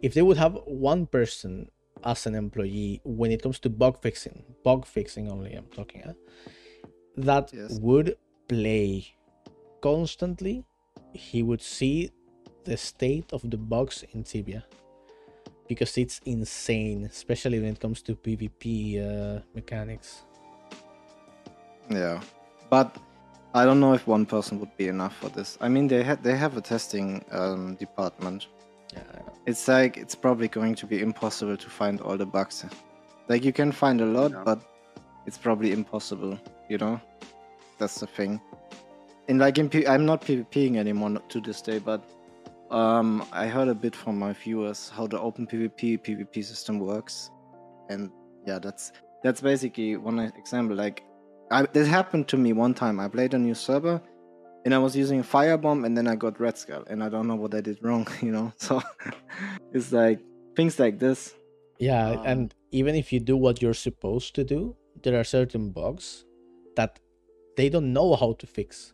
if they would have one person as an employee when it comes to bug fixing, bug fixing only, I'm talking, huh? that Yes. would play constantly, he would see the state of the bugs in Tibia because it's insane, especially when it comes to PvP uh, mechanics. yeah but i don't know if one person would be enough for this i mean they had they have a testing um, department Yeah. It's like it's probably going to be impossible to find all the bugs. Like you can find a lot, Yeah. but it's probably impossible. You know, that's the thing. And like in P- I'm not PvPing anymore to this day, but um, I heard a bit from my viewers how the open PvP PvP system works, and yeah, that's that's basically one example. Like, I, this happened to me one time. I played a new server, and I was using a Firebomb, and then I got Red Skull, and I don't know what I did wrong, you know. So it's like things like this. Yeah, Um, and even if you do what you're supposed to do, there are certain bugs that they don't know how to fix.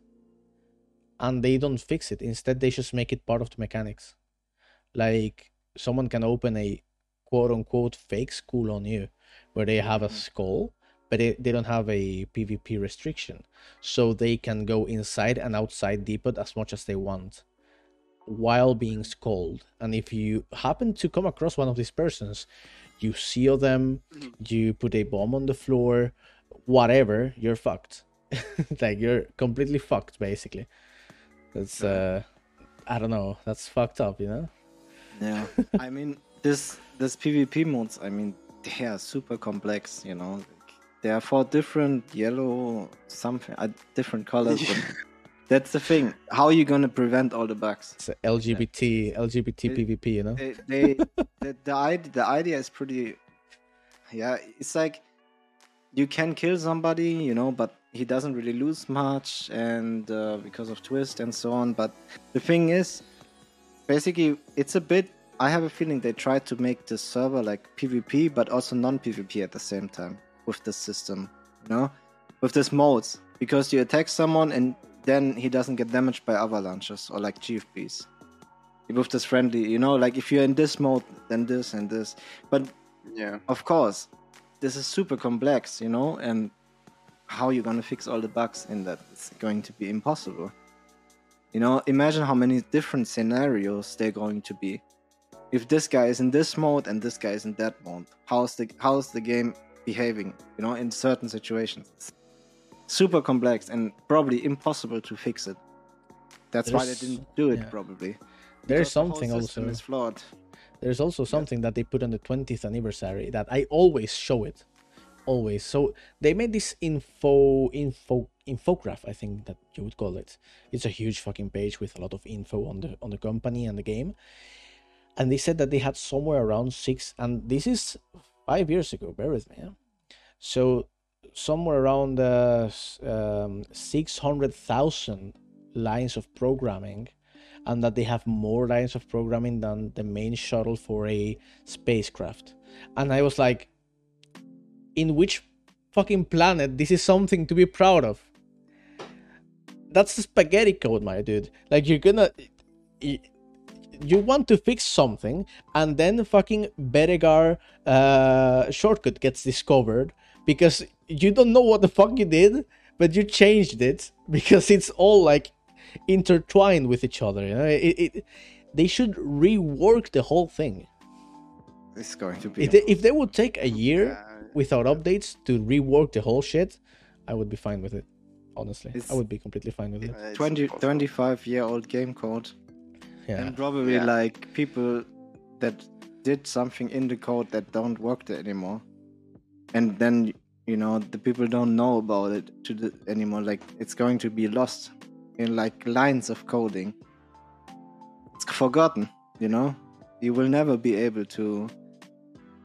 And they don't fix it. Instead, they just make it part of the mechanics. Like someone can open a quote unquote fake school on you where they have a Mhm. skull, but they, they don't have a PvP restriction. So they can go inside and outside depot as much as they want while being skulled. And if you happen to come across one of these persons, you seal them, Mhm. you put a bomb on the floor, whatever, you're fucked. like you're completely fucked basically. That's uh I don't know, that's fucked up, you know? Yeah, I mean this this PvP modes. I mean they are super complex. You know, there are four different yellow something uh, different colors. that's the thing. How are you gonna prevent all the bugs? It's a LGBT LGBT It- PvP, you know? They, they the, the idea the idea is pretty. Yeah, it's like you can kill somebody, you know, but he doesn't really lose much, and uh, because of twist and so on. But the thing is, basically, it's a bit. I have a feeling they tried to make the server like PvP, but also non-PvP at the same time with this system, you know, with this modes. Because you attack someone and then he doesn't get damaged by avalanches or like GFBs. With this friendly, you know, like if you're in this mode, then this and this. But Yeah. of course, this is super complex, you know, and how you're gonna fix all the bugs in that is going to be impossible. You know, imagine how many different scenarios they're going to be. If this guy is in this mode and this guy is in that mode, how's the how's the game behaving? You know, in certain situations, it's super complex and probably impossible to fix it. That's why they didn't do it, yeah. probably. There's Because the something also is flawed. There's also something that they put on the 20th anniversary that I always show it. Always. So they made this info info infograph, I think that you would call it. It's a huge fucking page with a lot of info on the on the company and the game. And they said that they had somewhere around six and this is five years ago, bear with me. Yeah? So somewhere around uh, um, 600,000 lines of programming and that they have more lines of programming than the main shuttle for a spacecraft. And I was like, in which fucking planet this is something to be proud of? That's the spaghetti code, my dude. Like you're gonna you want to fix something and then fucking Beregar uh shortcut gets discovered because you don't know what the fuck you did, but you changed it because it's all like intertwined with each other. You know, it, it they should rework the whole thing. It's going to be. If they, if they would take a year. Without updates to rework the whole shit, I would be fine with it. Honestly, I would be completely fine with it. Uh, 20, 25 year old game code. Yeah, and probably Yeah. like people that did something in the code that don't work there anymore. And then you know the people don't know about it to the anymore. Like it's going to be lost in like lines of coding. It's forgotten you know? You will never be able to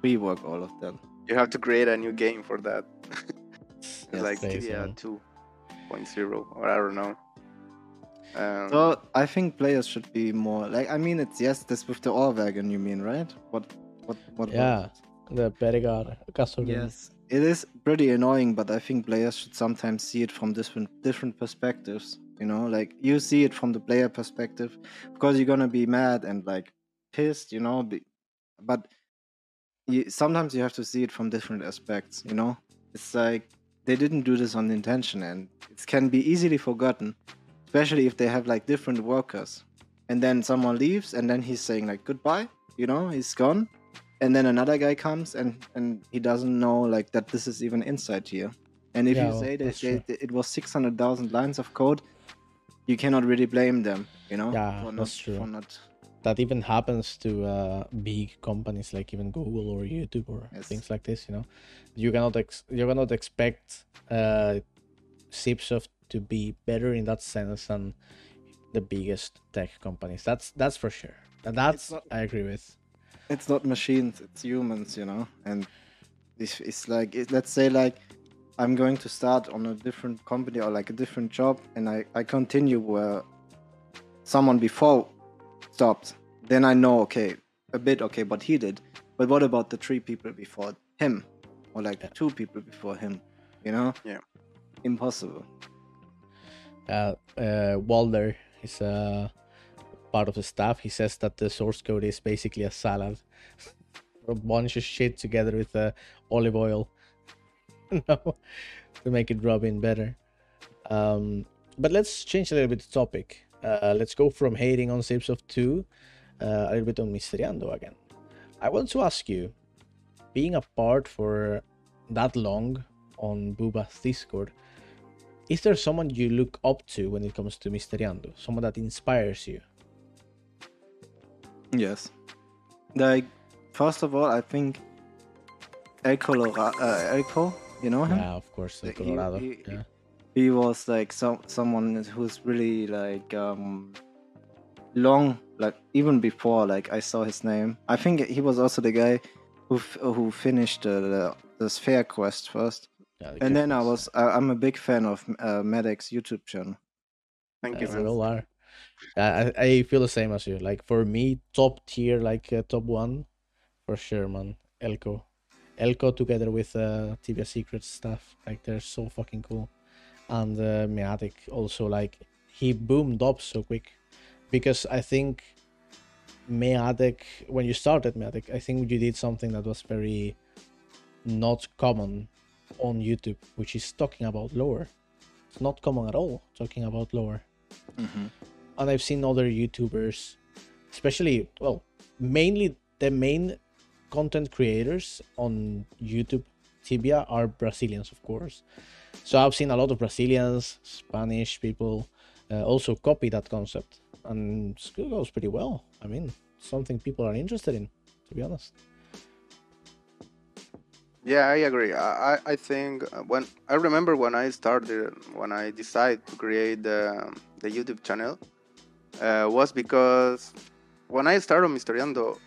rework all of them You have to create a new game for that. Yes. like Crazy, TDA man. 2.0 or I don't know. Um, so i think players should be more like i mean it's yes this with the ore wagon you mean right what what what Yeah. the Beregar Gasoline. Yes, it is pretty annoying, but I think players should sometimes see it from different different perspectives. You know, like you see it from the player perspective, because you're gonna be mad and like pissed. You know, be, but you, sometimes you have to see it from different aspects. You know, it's like they didn't do this on intention, and it can be easily forgotten, especially if they have like different workers, and then someone leaves, and then he's saying like goodbye. You know, he's gone and then another guy comes and and he doesn't know like that this is even inside here and if Yeah, you well, say that they, it was 600000 lines of code you cannot really blame them you know Yeah, for not, that's true. for not that even happens to uh, big companies like even Google or YouTube or Yes. things like this. You know, you cannot ex- you cannot expect uh, CipSoft to be better in that sense than the biggest tech companies. That's that's for sure. And that's not- I agree with. it's not machines it's humans you know and it's, it's like let's say like i'm going to start on a different company or like a different job and i, I continue where someone before stopped then i know okay a bit okay what he did but what about the three people before him or like Yeah. two people before him you know Yeah. impossible Uh, uh, Walder is uh, part of the staff. He says that the source code is basically a salad, a bunch of shit together with uh, olive oil, no, to make it rub in better. Um, but let's change a little bit the topic. Uh, let's go from hating on CipSoft to uh, a little bit on Mysteriando again. I want to ask you, being apart for that long on Buba's Discord, is there someone you look up to when it comes to Mysteriando? Someone that inspires you? Yes. Like, first of all, I think El Colorado, uh, you know him? Yeah, of course, He- in Colorado. he- yeah. He was like some someone who's really like um long, like even before like I saw his name. I think he was also the guy who f- who finished uh, the the Sphere quest first, yeah the and then I was I, I'm a big fan of uh, Maddox YouTube channel. Thank Yeah, you. we man. all are. I, I I feel the same as you. Like for me, top tier, like uh, top one, for sure, man. Elko, Elko together with uh, Tibia Secrets stuff. Like they're so fucking cool. And uh, Meadek also like he boomed up so quick, because I think Meadek when you started Meadek, I think you did something that was very not common on YouTube, which is talking about lore. It's not common at all talking about lore. And I've seen other YouTubers, especially well, mainly the main content creators on YouTube Tibia are Brazilians, of course. So I've seen a lot of Brazilians, Spanish people, uh, also copy that concept, and it goes pretty well. I mean, something people are interested in, to be honest. Yeah, I agree. I, I think uh, when I remember when I started, when I decided to create the, the YouTube channel, uh, was because when I started Mysteriando,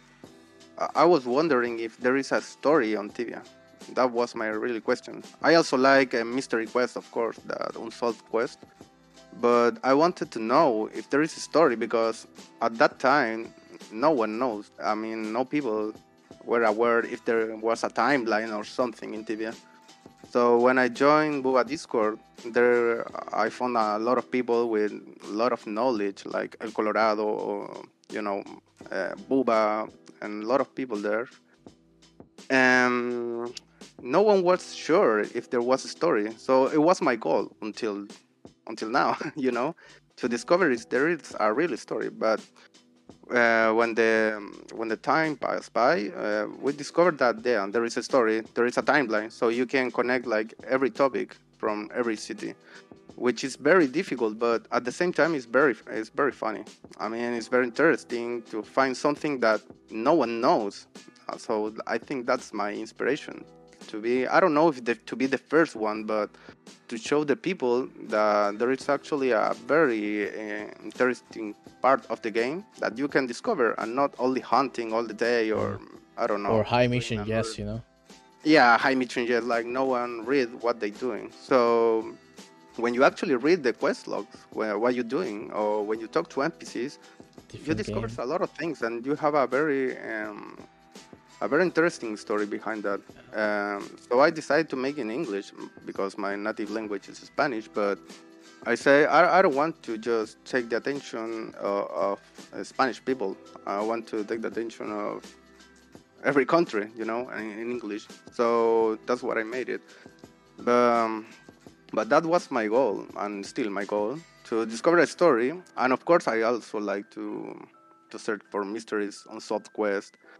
I was wondering if there is a story on Tibia. That was my really question. I also like a mystery quest, of course, the unsolved quest, but I wanted to know if there is a story because at that time, no one knows. I mean, no people were aware if there was a timeline or something in Tibia. So when I joined Buba Discord, there I found a lot of people with a lot of knowledge, like El Colorado, or, you know, uh, Buba, and a lot of people there. And no one was sure if there was a story. So it was my goal until until now, you know, to discover if there is a real story. But uh, when the when the time passed by, uh, we discovered that there there is a story, there is a timeline, so you can connect like every topic from every city, which is very difficult, but at the same time, it's very it's very funny. I mean, it's very interesting to find something that no one knows. So I think that's my inspiration to be. I don't know if the, to be the first one, but to show the people that there is actually a very uh, interesting part of the game that you can discover and not only hunting all the day or I don't know. or high mission, yes, you know. Yeah, high mission yes like no one read what they're doing. So when you actually read the quest logs, where, what you're doing, or when you talk to NPCs, you discover game. a lot of things and you have a very um, a very interesting story behind that. Um, so i decided to make in english because my native language is spanish but i say i, I don't want to just take the attention of, of uh, spanish people. I want to take the attention of every country you know in, in english. So that's what i made it. But, um, but that was my goal and still my goal to discover a story. And of course i also like to to search for mysteries unsolved quest I,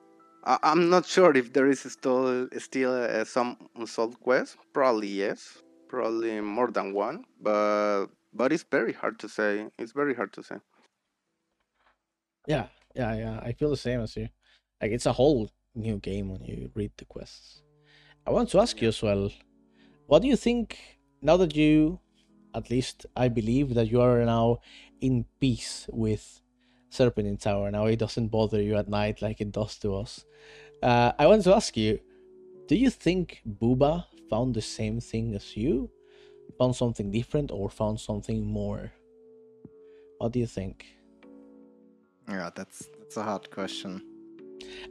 i'm not sure if there is still still uh, some unsolved quest. Probably yes. Probably more than one but but it's very hard to say. It's very hard to say. Yeah, Yeah, yeah, I feel the same as you. Like it's a whole new game when you read the quests. I want to ask you as well, what do you think now that you, at least I believe that you are now in peace with Serpentine Tower. Now it doesn't bother you at night like it does to us. Uh, I want to ask you, do you think Booba found the same thing as you? Found something different or found something more? What do you think? Yeah, that's that's a hard question.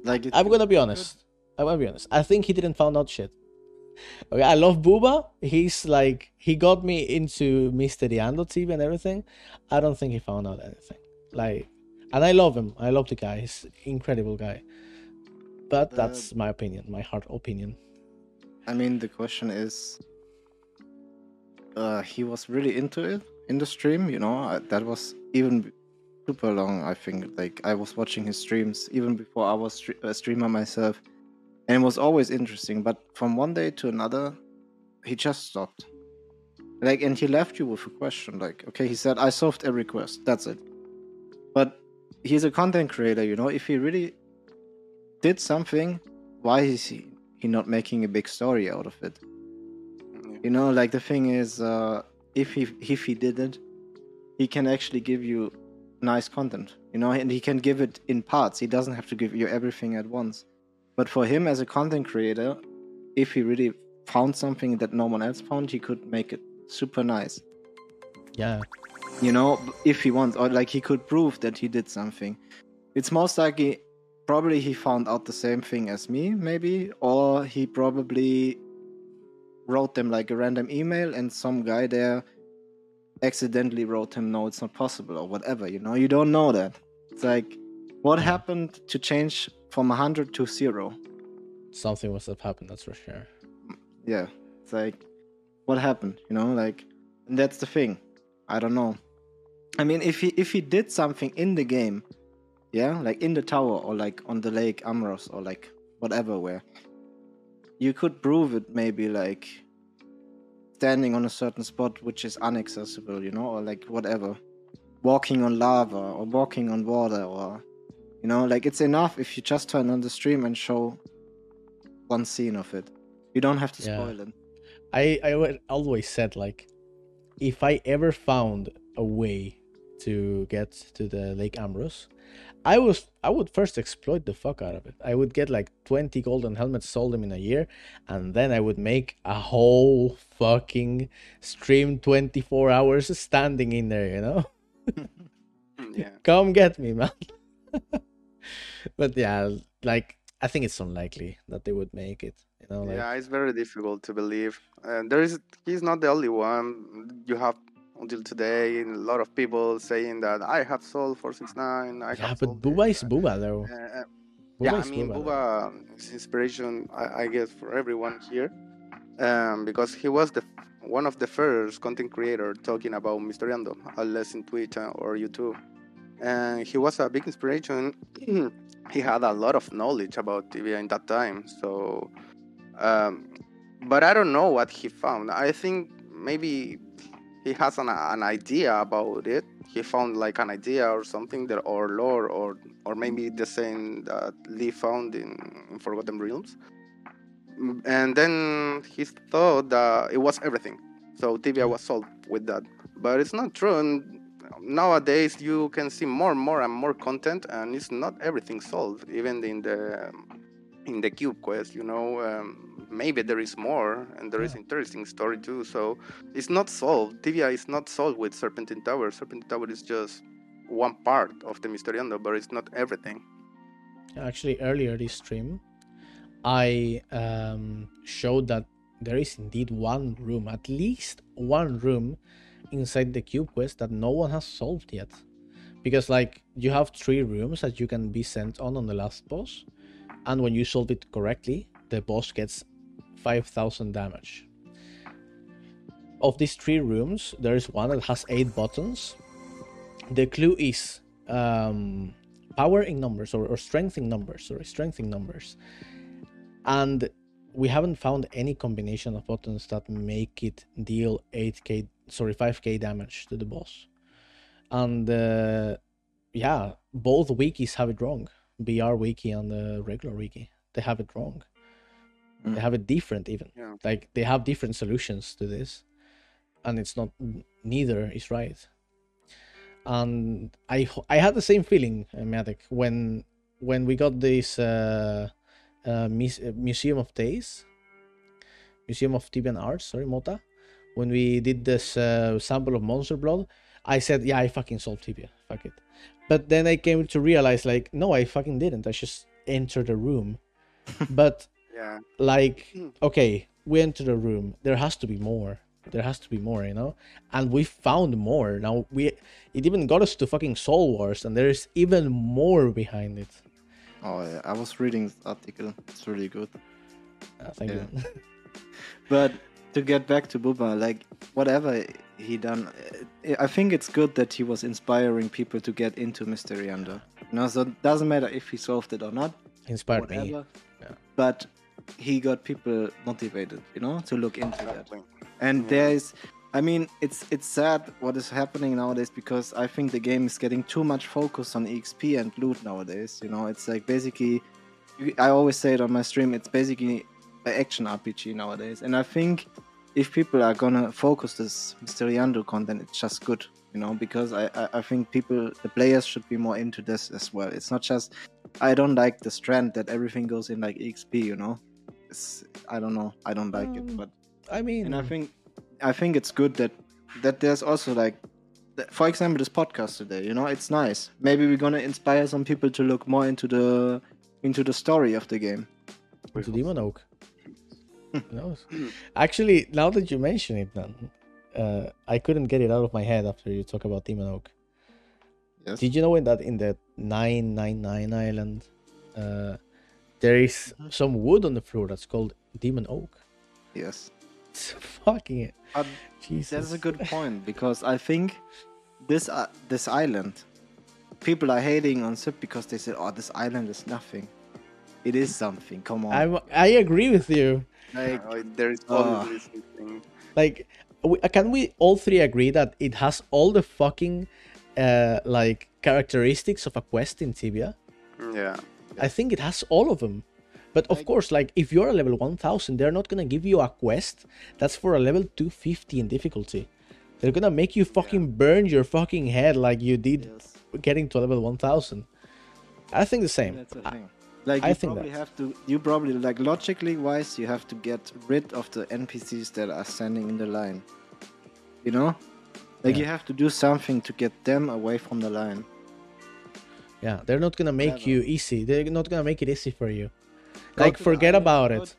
Like I'm gonna be honest. I'm gonna be honest. I think he didn't found out shit. Okay, I love Booba. He's like he got me into Mysteriando TV and everything. I don't think he found out anything. Like, and I love him. I love the guy. He's incredible guy. But Uh, that's my opinion, my heart opinion. I mean, the question is, uh, he was really into it in the stream. You know, I, that was even super long. I think like I was watching his streams even before I was a streamer myself, and it was always interesting. But from one day to another, he just stopped. Like, and he left you with a question. Like, okay, he said, "I solved every quest. That's it." But he's a content creator. You know, if he really did something, why is he he not making a big story out of it? You know, like the thing is, uh, if he if he did it, he can actually give you nice content. You know, and he can give it in parts. He doesn't have to give you everything at once. But for him as a content creator, if he really found something that no one else found, he could make it super nice. Yeah, You know, if he wants, or like he could prove that he did something. It's most likely, probably he found out the same thing as me, maybe, or he probably wrote them like a random email and some guy there accidentally wrote him, no, it's not possible, or whatever, you know, you don't know that. It's like, what happened to change from 100 to 0? something must have happened. That's for sure. Yeah, it's like, what happened, you know, like, and that's the thing. I don't know. I mean, if he if he did something in the game, yeah, like in the tower or like on the lake Amros or like whatever where, you could prove it maybe like standing on a certain spot which is inaccessible, you know, or like whatever, walking on lava or walking on water or, you know, like it's enough if you just turn on the stream and show one scene of it. You don't have to Yeah. spoil it. I I wa- always said like, if I ever found a way to get to the Lake Ambrose, I was I would first exploit the fuck out of it. I would get like twenty golden helmets, sold them in a year, and then I would make a whole fucking stream twenty four hours standing in there. You know, Yeah. come get me, man. but yeah, like I think it's unlikely that they would make it. You know, like yeah, it's very difficult to believe. Uh, there is he's not the only one. You have until today And a lot of people saying that I have sold 469. I yeah, have but Booba is Booba though. uh, uh, Booba yeah, I mean, Booba, though. Booba is inspiration, I, I guess, for everyone here, um, because he was the one of the first content creator talking about Mysteriando, unless in Twitch uh, or YouTube, and he was a big inspiration. he had a lot of knowledge about TV in that time, so. Um, but I don't know what he found. I think maybe he has an, an idea about it. He found like an idea or something that, or lore, or or maybe the same that Lee found in, in Forgotten Realms. And then he thought that it was everything. So Tibia was solved with that. But it's not true. And nowadays you can see more and more and more content, and it's not everything solved. Even in the in the cube quest, you know, um, maybe there is more, and there is interesting story too. So it's not solved. Tibia is not solved with Serpentine Tower. Serpentine Tower is just one part of the Mysteriando, but it's not everything. Actually, earlier this stream, I um, showed that there is indeed one room, at least one room inside the cube quest that no one has solved yet. Because like you have three rooms that you can be sent on on the last boss, and when you solve it correctly, the boss gets 5000 damage. Of these three rooms, there is one that has eight buttons. The clue is um, power in numbers or, or strength in numbers sorry strength in numbers and we haven't found any combination of buttons that make it deal 8k sorry 5k damage to the boss and uh, yeah both wikis have it wrong. BR wiki and the regular wiki, they have it wrong. Mm. They have it different even. Yeah. Like they have different solutions to this, and it's not neither is right. And I I had the same feeling, uh, Meadek, when when we got this uh, uh, uh, Museum of Days, Museum of Tibian Arts, sorry, Mota, when we did this uh, sample of Monster Blood, I said, yeah, I fucking solved Tibia, fuck it. But then I came to realize, like, no, I fucking didn't. I just entered the room. but Yeah. like, okay, we entered the room. There has to be more. There has to be more, you know. And we found more. Now we, it even got us to fucking Soul Wars, and there's even more behind it. Oh yeah, I was reading this article. It's really good. Uh, thank Yeah. you. But to get back to Booba, like whatever he done, eh, I think it's good that he was inspiring people to get into Mysteriando. You know, so it doesn't matter if he solved it or not, Inspired me. Yeah. But he got people motivated, you know, to look into that. And Yeah. there is, I mean, it's it's sad what is happening nowadays because I think the game is getting too much focus on EXP and loot nowadays. You know, it's like basically, I always say it on my stream. It's basically an action RPG nowadays, and I think if people are gonna focus this Mysteriando content, it's just good. You know, because I, I I think people, the players should be more into this as well. It's not just I don't like the strand that everything goes in like EXP. You know, it's I don't know. I don't like it, Um, but I mean, and I think I think it's good that that there's also like for example this podcast today you know it's nice maybe we're gonna inspire some people to look more into the into the story of the game to Demon Oak. Who knows? Actually, now that you mention it, then uh, I couldn't get it out of my head after you talk about Demon Oak. yes Did you know that in the nine nine nine island, uh, there is Mhm. some wood on the floor that's called Demon Oak. yes It's fucking but Jesus. that's a good point because I think this uh, this island people are hating on Sip because they said oh this island is nothing it is something come on I'm, I agree with you. Like Uh, there is uh, obviously something. Like, can we all three agree that it has all the fucking uh like characteristics of a quest in Tibia? Yeah. I think it has all of them. But of Like- course, like if you're a level 1000, they're not gonna give you a quest that's for a level 250 in difficulty. They're gonna make you fucking burn your fucking head like you did yes. getting to level 1000. I think the same. That's the I- thing. Like I you think probably that. have to, you probably like logically wise, you have to get rid of the NPCs that are standing in the line. You know, like you have to do something to get them away from the line. Yeah, they're not gonna make you easy. They're not gonna make it easy for you. Go like forget about go it.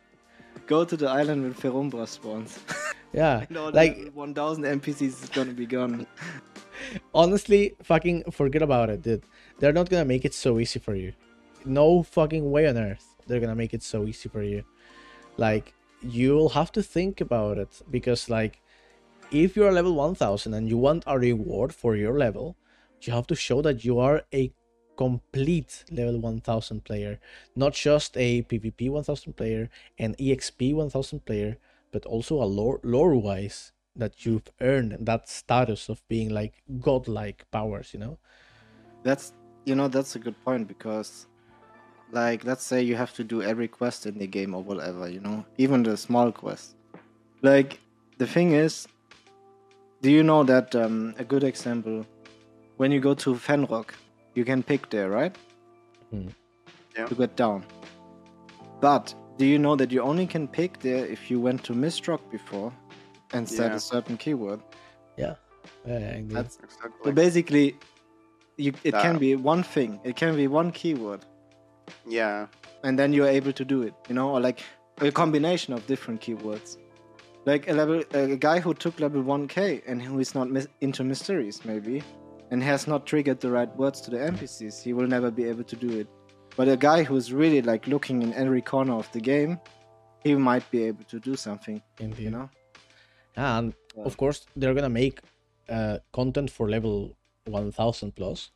Go to the island with Ferumbras spawns. Yeah, like 1,000 NPCs is gonna be gone. honestly, fucking forget about it, dude. They're not gonna make it so easy for you. No fucking way on earth they're gonna make it so easy for you. Like you'll have to think about it because like if you're level 1000 and you want a reward for your level, you have to show that you are a complete level 1000 player, not just a PvP 1000 player, an EXP 1000 player, but also a lore lore wise that you've earned that status of being like godlike powers, you know? That's you know that's a good point because like let's say you have to do every quest in the game or whatever, you know, even the small quest. Like the thing is, do you know that um, a good example when you go to Fenrock, you can pick there, right? Hmm. Yeah. To get down. But do you know that you only can pick there if you went to Mistrock before and said Yeah. a certain keyword? Yeah. Yeah, indeed. That's so Exactly. basically, you, it can be one thing. It can be one keyword, yeah. and then you're able to do it. You know, or like a combination of different keywords. Like a level, a guy who took level 1k and who is not mis- into mysteries, maybe, and has not triggered the right words to the NPCs, he will never be able to do it. But a guy who's really like looking in every corner of the game, he might be able to do something. indeed. You know? and Yeah. of course they're gonna make uh, content for level 1000 plus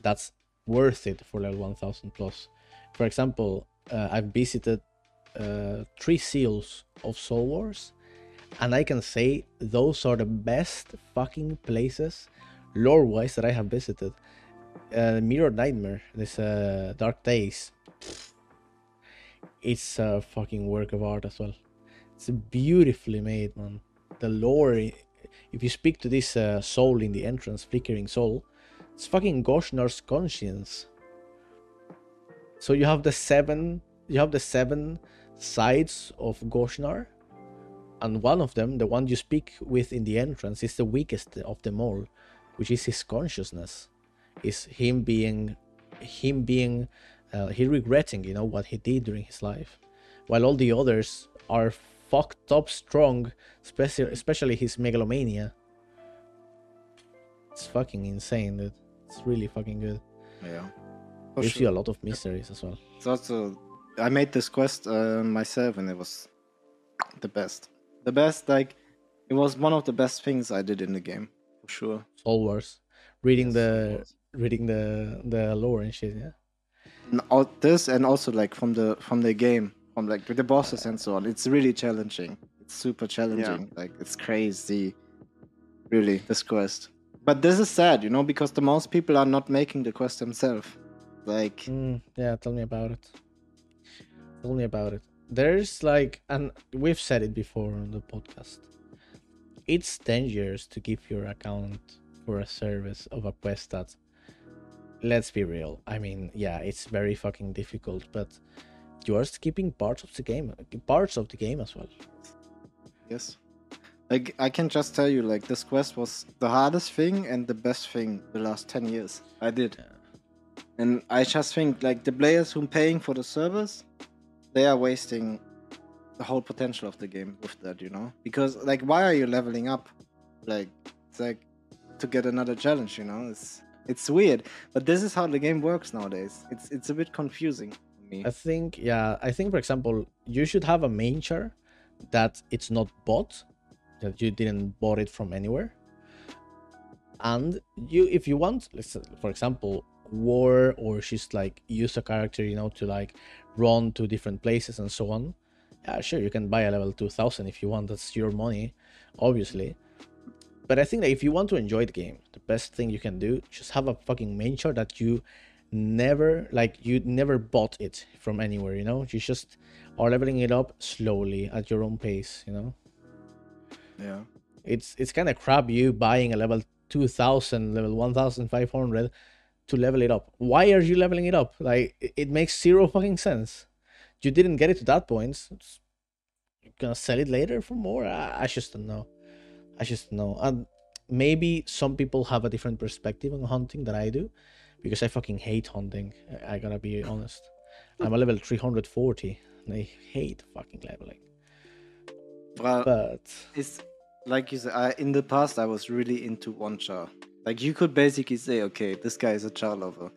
that's worth it for level 1000 plus for example uh, i've visited uh, three seals of soul wars and i can say those are the best fucking places lore wise that i have visited uh, Mirror Nightmare, this uh, Dark Days. It's a fucking work of art as well. It's beautifully made, man. The lore, if you speak to this uh, soul in the entrance, flickering soul, it's fucking Goshnar's conscience. So you have the seven, you have the seven sides of Goshnar, and one of them, the one you speak with in the entrance, is the weakest of them all, which is his consciousness, is him being, him being, uh, he regretting, you know, what he did during his life, while all the others are fucked up strong, especially especially his megalomania. It's fucking insane, dude. It's really fucking good. Yeah. For Gives sure. you a lot of mysteries as well. Also I made this quest uh, myself and it was the best. The best, like it was one of the best things I did in the game for sure. Soul Wars, reading Yes, the reading the the lore and shit. Yeah. And all this and also like from the from the game, from like with the bosses and so on. It's really challenging. It's super challenging. Like it's crazy, really this quest. But this is sad, you know, because the most people are not making the quest themselves. Like Mm, yeah, tell me about it. Tell me about it. There's like, and we've said it before on the podcast. It's dangerous to give your account for a service of a quest that, let's be real. I mean, yeah, it's very fucking difficult, but you are skipping parts of the game, parts of the game as well. Yes. Like I can just tell you, like this quest was the hardest thing and the best thing the last ten years I did. And I just think like the players who are paying for the service, they are wasting the whole potential of the game with that, you know? Because like why are you leveling up? Like it's like to get another challenge, you know? It's it's weird. But this is how the game works nowadays. It's it's a bit confusing me. I think, yeah, I think, for example, you should have a main char that it's not bought, that you didn't bought it from anywhere. And you, if you want, for example, war or she's like use a character, you know, to like run to different places and so on. Yeah, sure, you can buy a level 2000 if you want. That's your money, obviously. But I think that if you want to enjoy the game, the best thing you can do, just have a fucking main chart that you never like you never bought it from anywhere you know you just are leveling it up slowly at your own pace you know yeah. it's it's kind of crap you buying a level 2000 level 1500 to level it up. Why are you leveling it up? Like it, it makes zero fucking sense. You didn't get it to that point. It's- you're gonna sell it later for more? I, I just don't know. I just don't know. And maybe some people have a different perspective on hunting than i do because i fucking hate hunting i, I gotta be honest. I'm a level 340 and i hate fucking leveling. Well, but it's like you said I, in the past i was really into one char like you could basically say okay this guy is a char lover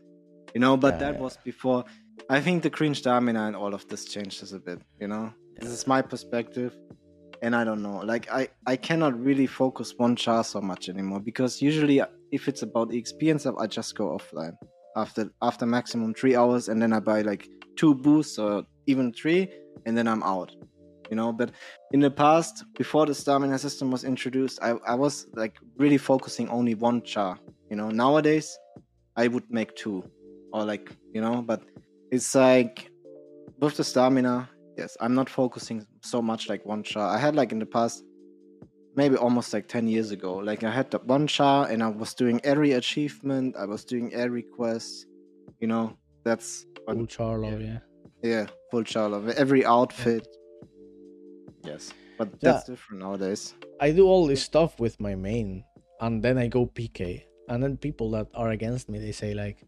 you know but Yeah, that yeah. was before i think the cringe stamina and all of this changes a bit you know? This is my perspective and i don't know. Like i i cannot really focus one char so much anymore because usually uh, if it's about the experience i just go offline after after maximum three hours and then i buy like two boosts or even three and then i'm out you know but in the past before the stamina system was introduced I, I was like really focusing only one char you know. Nowadays i would make two or like you know but it's like with the stamina yes i'm not focusing so much like one char. I had like in the past maybe almost like 10 years ago like i had the one char and i was doing every achievement i was doing every quest you know that's full charlo yeah. yeah. Full charlo every outfit yes but that's different nowadays I do all this stuff with my main, and then I go PK, and then people that are against me they say like,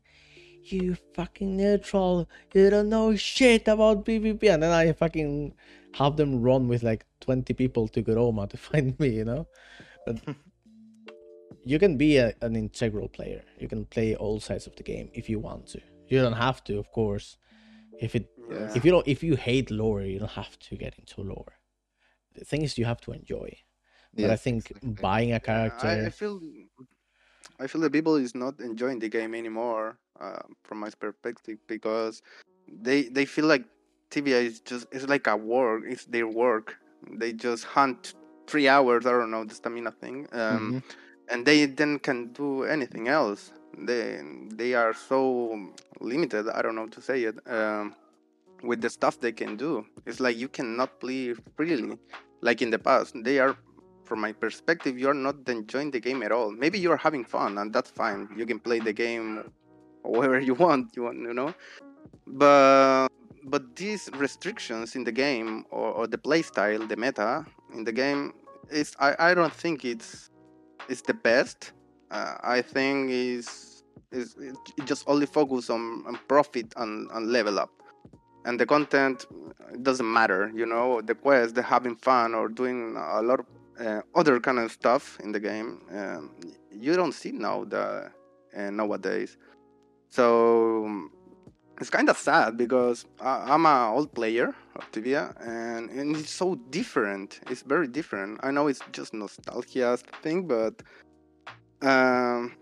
"You fucking neutral, you don't know shit about PvP," and then I fucking have them run with like twenty people to Goroma to find me, you know. But you can be a, an integral player. You can play all sides of the game if you want to. You don't have to, of course. If it Yeah. if you don't if you hate lore, you don't have to get into lore. The thing is, you have to enjoy. But I think exactly. buying a character, I feel I feel the people is not enjoying the game anymore uh, from my perspective because they they feel like TVA is just it's like a work. It's their work. They just hunt three hours. I don't know the stamina thing. Um, Mhm. and they then can do anything else. They they are so limited. I don't know how to say it. Um, with the stuff they can do, it's like you cannot play freely, like in the past. They are, from my perspective, you're not enjoying the game at all. Maybe you're having fun, and that's fine. You can play the game wherever you want. You want, you know, but but these restrictions in the game or, or the playstyle, the meta in the game, is I, I don't think it's it's the best. Uh, I think is is it just only focus on, on profit and, and level up, and the content doesn't matter. You know, the quest, the having fun or doing a lot of uh, other kind of stuff in the game. Um, you don't see now the uh, nowadays. So it's kind of sad because I, am an old player of Tibia, and, and it's so different. It's very different. I know it's just nostalgia thing, but um,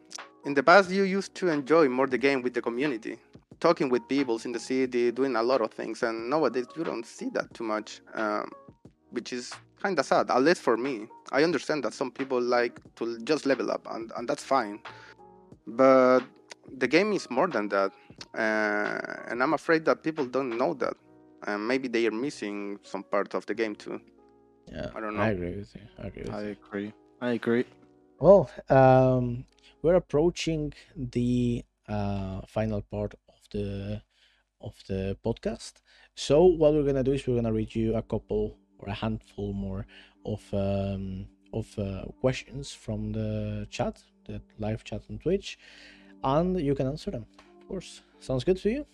in the past you used to enjoy more the game with the community, talking with people in the city, doing a lot of things, and nowadays you don't see that too much, um, which is kind of sad. At least for me, I understand that some people like to just level up, and, and that's fine, but the game is more than that uh, and I'm afraid that people don't know that, and maybe they are missing some part of the game too. Yeah, I don't know. I agree with you. I agree. I you. agree. I agree. Well, um, we're approaching the uh, final part of the of the podcast. So what we're gonna do is we're gonna read you a couple or a handful more of um, of uh, questions from the chat, the live chat on Twitch, and you can answer them, of course. Sounds good to you?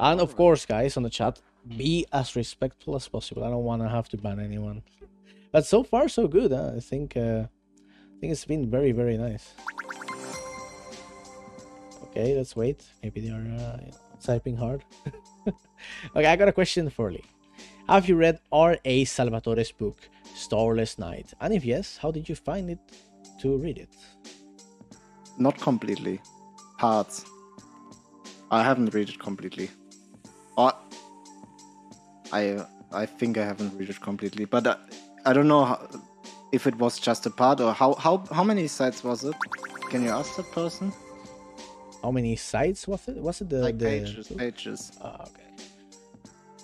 And of course, guys, on the chat, be as respectful as possible. I don't want to have to ban anyone. But so far, so good. Huh? I think uh, I think it's been very, very nice. Okay, let's wait. Maybe they are uh, typing hard. okay, I got a question for Lee. Have you read R.A. Salvatore's book, Starless Night? And if yes, how did you find it to read it? Not completely. Parts. I haven't read it completely. Or I I think I haven't read it completely, but I, uh, I don't know how, if it was just a part or how how how many sides was it? Can you ask that person? How many sites was it? Was it the, like the pages? Pages. Oh, okay.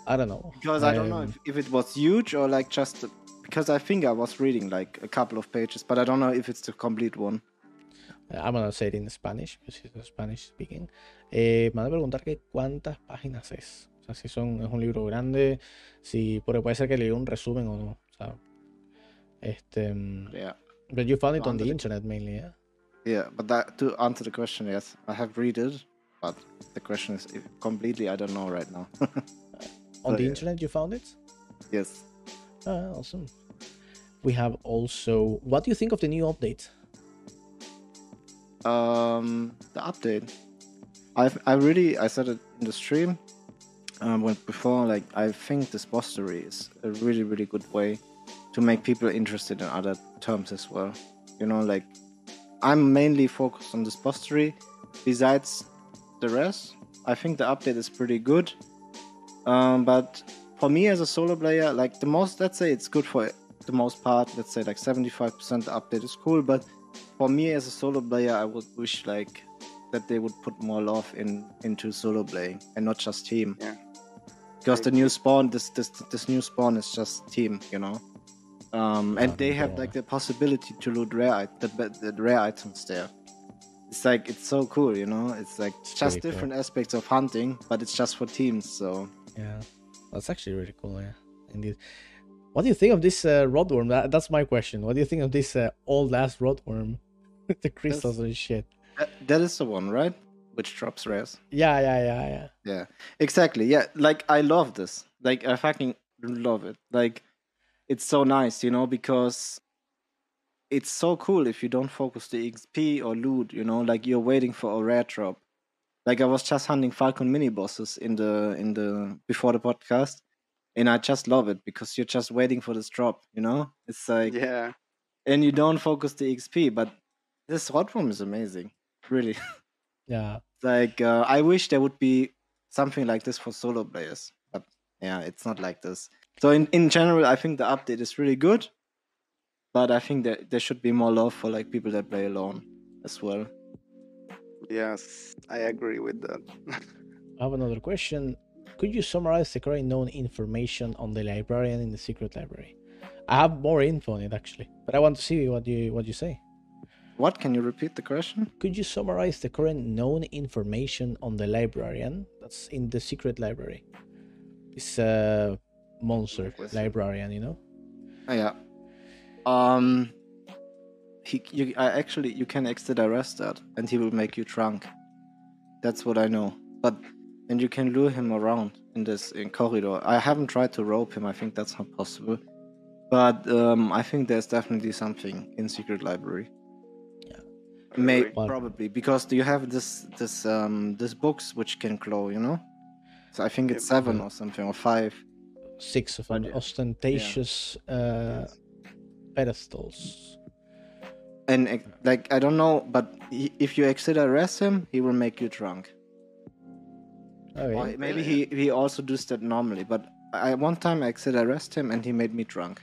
I don't know. Because I, I don't know if, if it was huge or like just because I think I was reading like a couple of pages, but I don't know if it's the complete one. I'm gonna say it in Spanish because it's Spanish speaking. Eh, me van a preguntar que cuántas páginas es. O sea, si son, es un libro grande, si porque puede ser que leí un resumen o no. O sea, este. Mm, yeah. But you found it on the internet mainly, yeah. Yeah, but that, to answer the question, yes, I have read it, but the question is completely I don't know right now. on the yeah. internet, you found it? Yes. Ah, awesome. We have also. What do you think of the new update? Um, the update. I I really I said it in the stream um, when before like I think this story is a really really good way to make people interested in other terms as well. You know, like I'm mainly focused on this story. Besides the rest, I think the update is pretty good. Um, but for me as a solo player, like the most, let's say it's good for the most part. Let's say like 75% the update is cool. But for me as a solo player, I would wish like that they would put more love in into solo playing and not just team. Yeah. Because the new spawn, this this this new spawn is just team, you know. Um, and they have like the possibility to loot rare the, the rare items there. It's like it's so cool, you know. It's like it's just different cool. aspects of hunting, but it's just for teams. So yeah, that's actually really cool. Yeah, indeed. What do you think of this uh, rotworm? That, that's my question. What do you think of this uh, old ass rotworm? the crystals that's, and shit. That, that is the one, right? Which drops rares. Yeah, yeah, yeah, yeah. Yeah, exactly. Yeah, like I love this. Like I fucking love it. Like it's so nice, you know, because it's so cool if you don't focus the XP or loot, you know, like you're waiting for a rare drop. Like I was just hunting Falcon mini bosses in the in the before the podcast, and I just love it because you're just waiting for this drop, you know. It's like yeah, and you don't focus the XP, but this rotworm is amazing really. Yeah. like uh, I wish there would be something like this for solo players, but yeah, it's not like this. So in in general, I think the update is really good, but I think that there should be more love for like people that play alone as well. Yes, I agree with that. I have another question. Could you summarize the current known information on the librarian in the secret library? I have more info on it actually, but I want to see what you what you say. What? Can you repeat the question? Could you summarize the current known information on the librarian that's in the secret library? It's uh, monster librarian, you know? Oh, yeah. Um. He, you, I actually, you can exeta res that, and he will make you drunk. That's what I know. But and you can lure him around in this in corridor. I haven't tried to rope him. I think that's not possible. But um, I think there's definitely something in secret library. May Agree. But- probably because do you have this this um this books which can glow? You know. So I think it's Yeah, seven or something or five. Six of them, But- ostentatious uh, pedestals. And uh, like I don't know, but he, if you exeta res him, he will make you drunk. Or Okay. maybe he he also does that normally. But I one time I exeta res him and he made me drunk.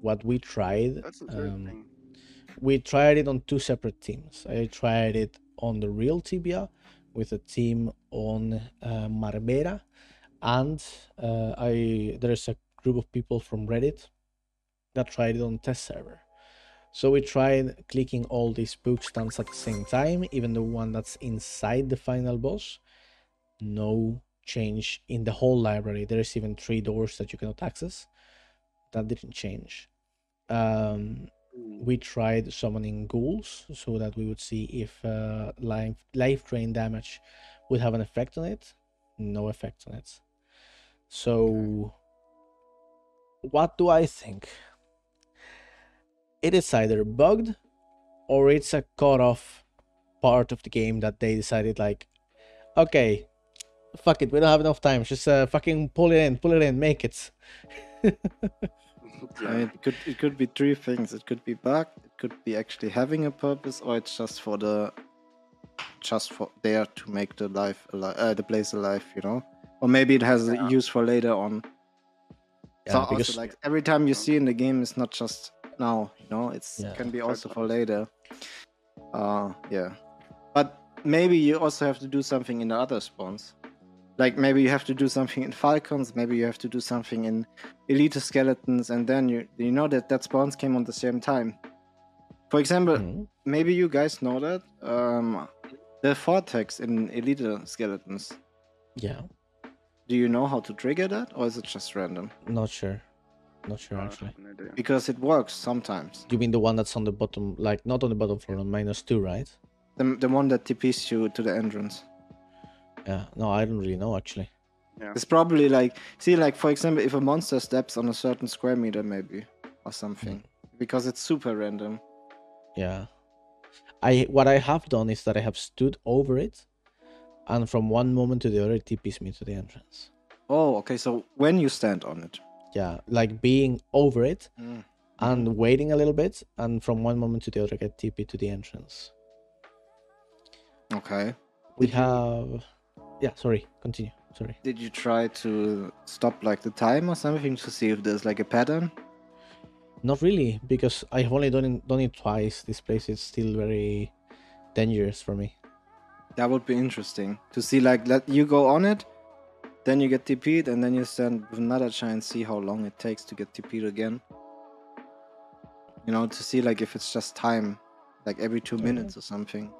What we tried, um, we tried it on two separate teams. I tried it on the real Tibia with a team on uh, Marbera, and uh, I there's a group of people from Reddit that tried it on test server. So we tried clicking all these book stands at the same time, even the one that's inside the final boss. No change in the whole library. There's even three doors that you cannot access. That didn't change. Um, we tried summoning ghouls so that we would see if uh, life life drain damage would have an effect on it. No effect on it. So, what do I think? It is either bugged or it's a cut off part of the game that they decided like, okay, fuck it, we don't have enough time. Just uh, fucking pull it in, pull it in, make it. I mean, it could it could be three things. It could be bug. It could be actually having a purpose, or it's just for the just for there to make the life alive, uh, the place alive. You know, or maybe it has Yeah. a use for later on. so Yeah, because also like every time you see in the game, it's not just now. You know, it's Yeah. can be also for later. Uh, yeah, but maybe you also have to do something in the other spawns. Like maybe you have to do something in Falcons, maybe you have to do something in Elite Skeletons, and then you you know that that spawns came on the same time. For example, Mhm. maybe you guys know that um, the vortex in Elite Skeletons. yeah, Do you know how to trigger that, or is it just random? not sure, not sure Uh, actually. no. Because it works sometimes. You mean the one that's on the bottom, like not on the bottom floor, on minus two, right? The, the one that TPs you to the entrance. Yeah. No, I don't really know actually. Yeah. It's probably like see, like for example, if a monster steps on a certain square meter, maybe or something, because it's super random. Yeah. I what I have done is that I have stood over it, and from one moment to the other, it TPs me to the entrance. Oh, okay. So when you stand on it, Yeah, like being over it Mm. and waiting a little bit, and from one moment to the other, get TP to the entrance. okay. We Did you- have. Yeah. Sorry. Continue. Sorry. Did you try to stop like the time or something to see if there's like a pattern? Not really, because I have only done it, done it twice. This place is still very dangerous for me. That would be interesting to see. Like, let you go on it, then you get TP'd, and then you stand with another try and see how long it takes to get TP'd again. You know, to see like if it's just time, like every two minutes or something.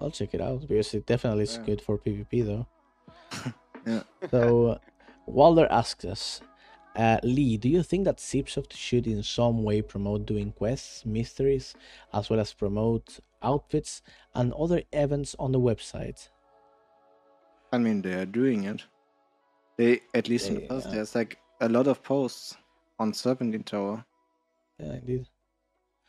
I'll check it out because it definitely is Yeah. good for PvP though. Yeah. So, Walder asks us, uh, Lee, do you think that CipSoft should in some way promote doing quests, mysteries, as well as promote outfits and other events on the website? I mean, they are doing it. They at least in the past, uh, there's like a lot of posts on Serpentine Tower. Yeah, indeed.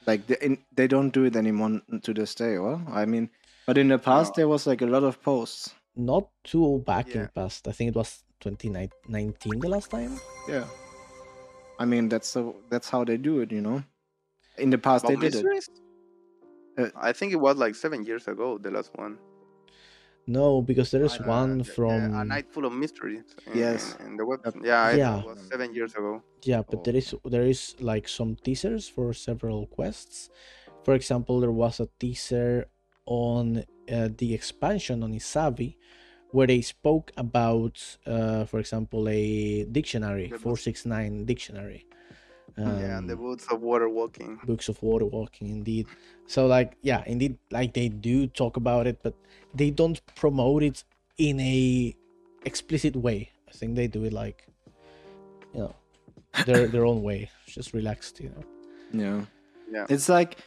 Like they in, they don't do it anymore to this day. Well, I mean, but in the past No. there was like a lot of posts. Not too old back in Yeah. past. I think it was 2019 the last time. Yeah. I mean, that's so that's how they do it, you know. In the past, they did it. Uh, I think it was like seven years ago, the last one. No, because there is I- one Uh, from a night full of mysteries. in- Yes. in the web. Yeah, Yeah. it was seven years ago. Yeah, but Oh. there is there is like some teasers for several quests. For example, there was a teaser on uh, the expansion on Issavi, where they spoke about, uh, for example, a dictionary, The book. Four six nine dictionary. yeah, and the Um, boots of water walking. books of water walking indeed so like yeah indeed like they do talk about it but they don't promote it in a explicit way i think they do it like you know their their own way just relaxed you know Yeah. Yeah. It's like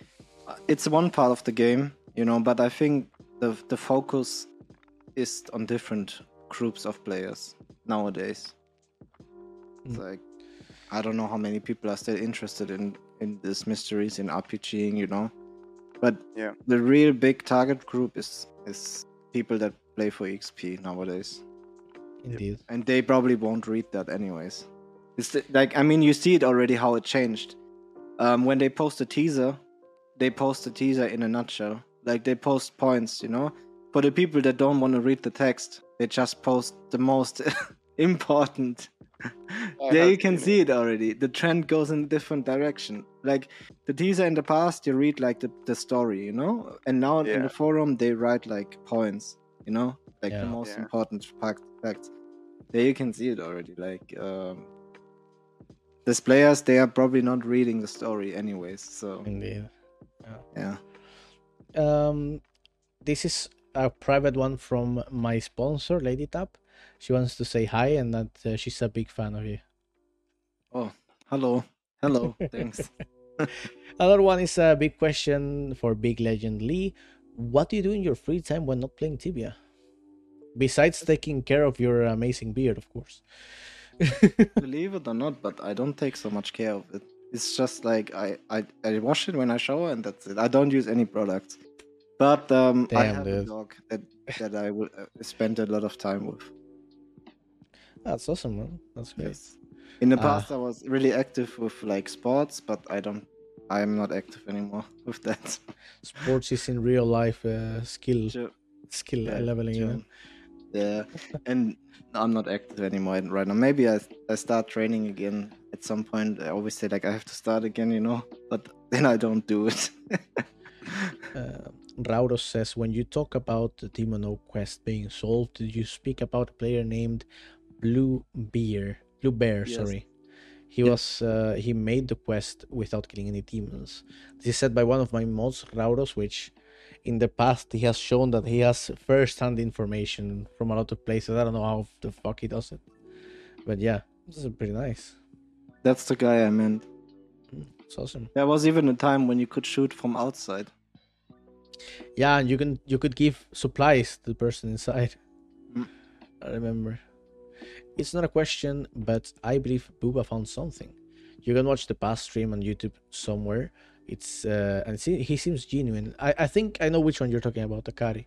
uh, it's one part of the game, you know, but I think the the focus is on different groups of players nowadays. It's Mm. like I don't know how many people are still interested in in these mysteries in RPGing, you know. But Yeah. the real big target group is is people that play for XP nowadays, indeed and they probably won't read that anyways. It's the- like I mean, you see it already how it changed. Um, when they post a teaser, they post a teaser in a nutshell. Like they post points, you know. For the people that don't want to read the text, they just post the most important. I there you can see it already. The trend goes in a different direction. Like the teaser in the past, you read like the, the story, you know, and now in the forum they write like points, you know, like the most Yeah. important fact, facts. There you can see it already. Like um, these players, they are probably not reading the story anyways. So indeed yeah, um this is a private one from my sponsor lady tap she wants to say hi and that uh, she's a big fan of you Oh, hello, hello, thanks. Another one is a big question for Big Legend Lee. What do you do in your free time when not playing Tibia? Besides taking care of your amazing beard, of course. Believe it or not, but I don't take so much care of it. It's just like I, I, I wash it when I shower and that's it. I don't use any products. But um, I Damn, have a dog that, that I will uh, spend a lot of time with. That's awesome, man. That's great. Yes. In the Ah. past, I was really active with like sports, but I don't. I'm not active anymore with that. Sports is in real life uh, skill Sure. skill Yeah, leveling. You know? Yeah, and I'm not active anymore right now. Maybe I I start training again at some point. I always say like I have to start again, you know, but then I don't do it. Uh, Rauros says, when you talk about the Demon Oak quest being solved, did you speak about a player named Blue Bear? Blue Bear, Yes. sorry. He Yeah. was uh, he made the quest without killing any demons. This is said by one of my mods, Rauros, which in the past he has shown that he has first-hand information from a lot of places. I don't know how the fuck he does it, but yeah, this is pretty nice. That's the guy I meant. It's awesome. There was even a time when you could shoot from outside. Yeah, and you can you could give supplies to the person inside. Mm. I remember. It's not a question, but I believe Booba found something. You can watch the past stream on YouTube somewhere. It's uh, and see, he seems genuine. I, I think I know which one you're talking about, Akari.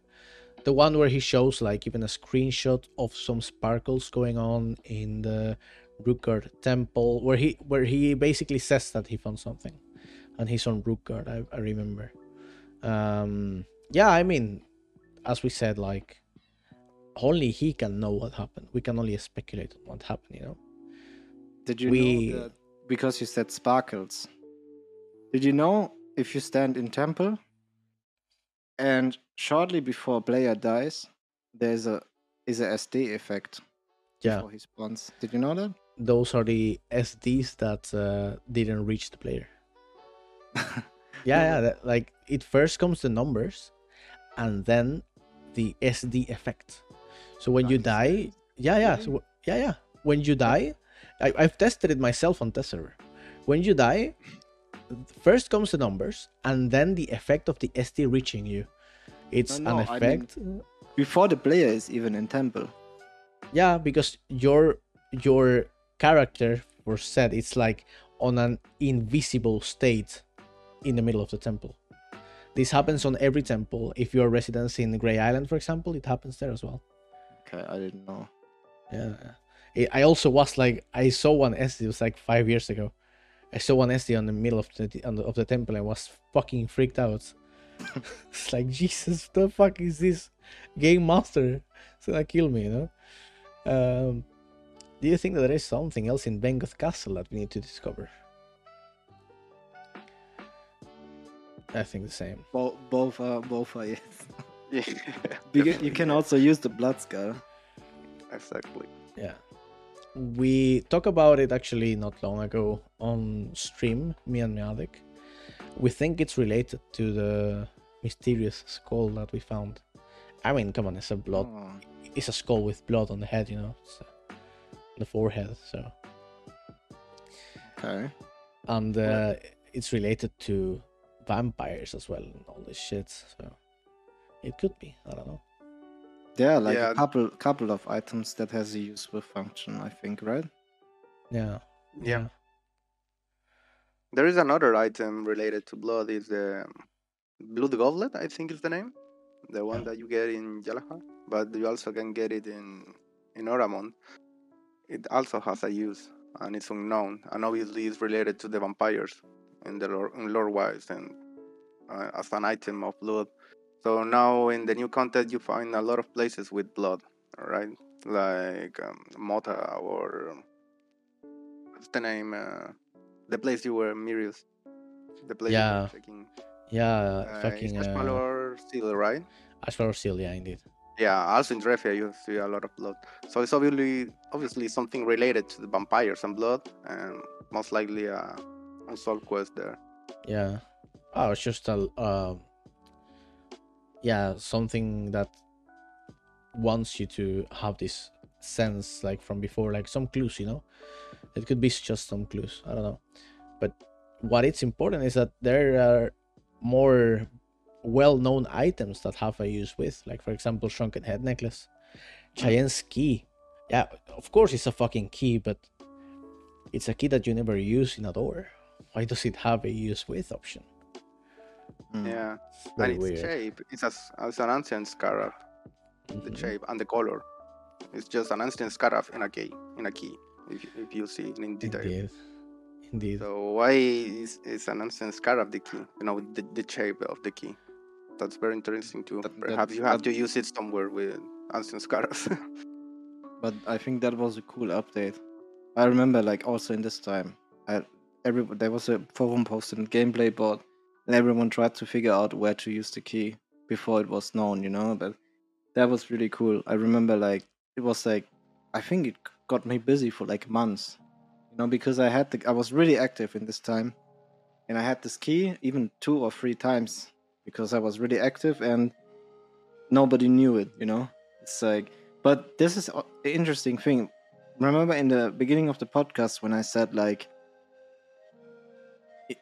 The one where he shows like even a screenshot of some sparkles going on in the Rookgard temple, where he where he basically says that he found something, and he's on Rookgard. I, I remember um yeah i mean as we said like only he can know what happened we can only speculate on what happened you know Did you We- know that because you said sparkles? Did you know if you stand in temple and shortly before player dies, there's a is a SD effect yeah before he spawns? Did you know that? those are the sds that uh, didn't reach the player yeah yeah that, like it first comes the numbers and then the sd effect so when you die yeah yeah so, mm-hmm. yeah yeah. When you die I, i've tested it myself on test server when you die first comes the numbers and then the effect of the sd reaching you. It's No, an no, I mean- effect Before the player is even in temple. yeah because your your character was said it's like on an invisible state in the middle of the temple. This happens on every temple. If you're residents in gray island for example it happens there as well Okay, I didn't know. yeah I- i also was like i saw one sd it was like five years ago i saw one sd on the middle of the on the, of the temple and was fucking freaked out it's like Jesus, the fuck is this game master? It's gonna kill me, you know. Um, do you think that there is something else in Vengoth Castle that we need to discover? I think the same. Both, both are both are yes. Yeah, you can also use the blood skull. exactly. Yeah. We talked about it actually not long ago on stream, me and Meadek. We think it's related to the mysterious skull that we found. I mean, come on, it's a blood. Oh. It's a skull with blood on the head, you know, it's, uh, the forehead. So, Okay. and uh, it's related to vampires as well and all this shit. So, it could be. I don't know. There are like Yeah. a couple couple of items that has a useful function, I think, right? Yeah. Yeah. There is another item related to blood. Is the blood goblet? I think is the name. The one Yeah. that you get in Yalaha, but you also can get it in in Oramond. It also has a use, and it's unknown, and obviously it's related to the vampires in the lore, in lore wise, and uh, as an item of blood. So now in the new content, you find a lot of places with blood, right? Like um, Mota or um, what's the name? Uh, the place you were Mirius. The place you Yeah. were checking. Yeah. Uh, fucking. it's Uh, Ashmalor still, right? Ashlar Seal, yeah, indeed. Yeah, also in Drefia you see a lot of blood. So it's obviously obviously something related to the vampires and blood, and most likely a unsolved quest there. Yeah. Oh, it's just a um yeah, something that wants you to have this sense like from before, like some clues, you know? It could be just some clues. I don't know. But what it's important is that there are more well-known items that have a use with, like for example, shrunken head necklace, Chayenne's key. Yeah, of course it's a fucking key, but it's a key that you never use in a door. Why does it have a use with option? Mm. Yeah, Very and its weird. shape it's as it's an ancient scarab. The Mhm. shape and the color, it's just an ancient scarab in a key. In a key, if you, if you see it in detail. Indeed. Indeed. So why is, is an ancient scarab the key? You know, the, the shape of the key. That's very interesting too. That- Perhaps that- you have that- to use it somewhere with ancient scarabs. But I think that was a cool update. I remember, like, also in this time, I, every there was a forum post and gameplay board, and everyone tried to figure out where to use the key before it was known, you know. But that was really cool. I remember, like, it was like, I think it got me busy for like months, you know, because I had the, I was really active in this time, and I had this key even two or three times because I was really active and nobody knew it, you know. It's like but this is an interesting thing. Remember in the beginning of the podcast when I said like i-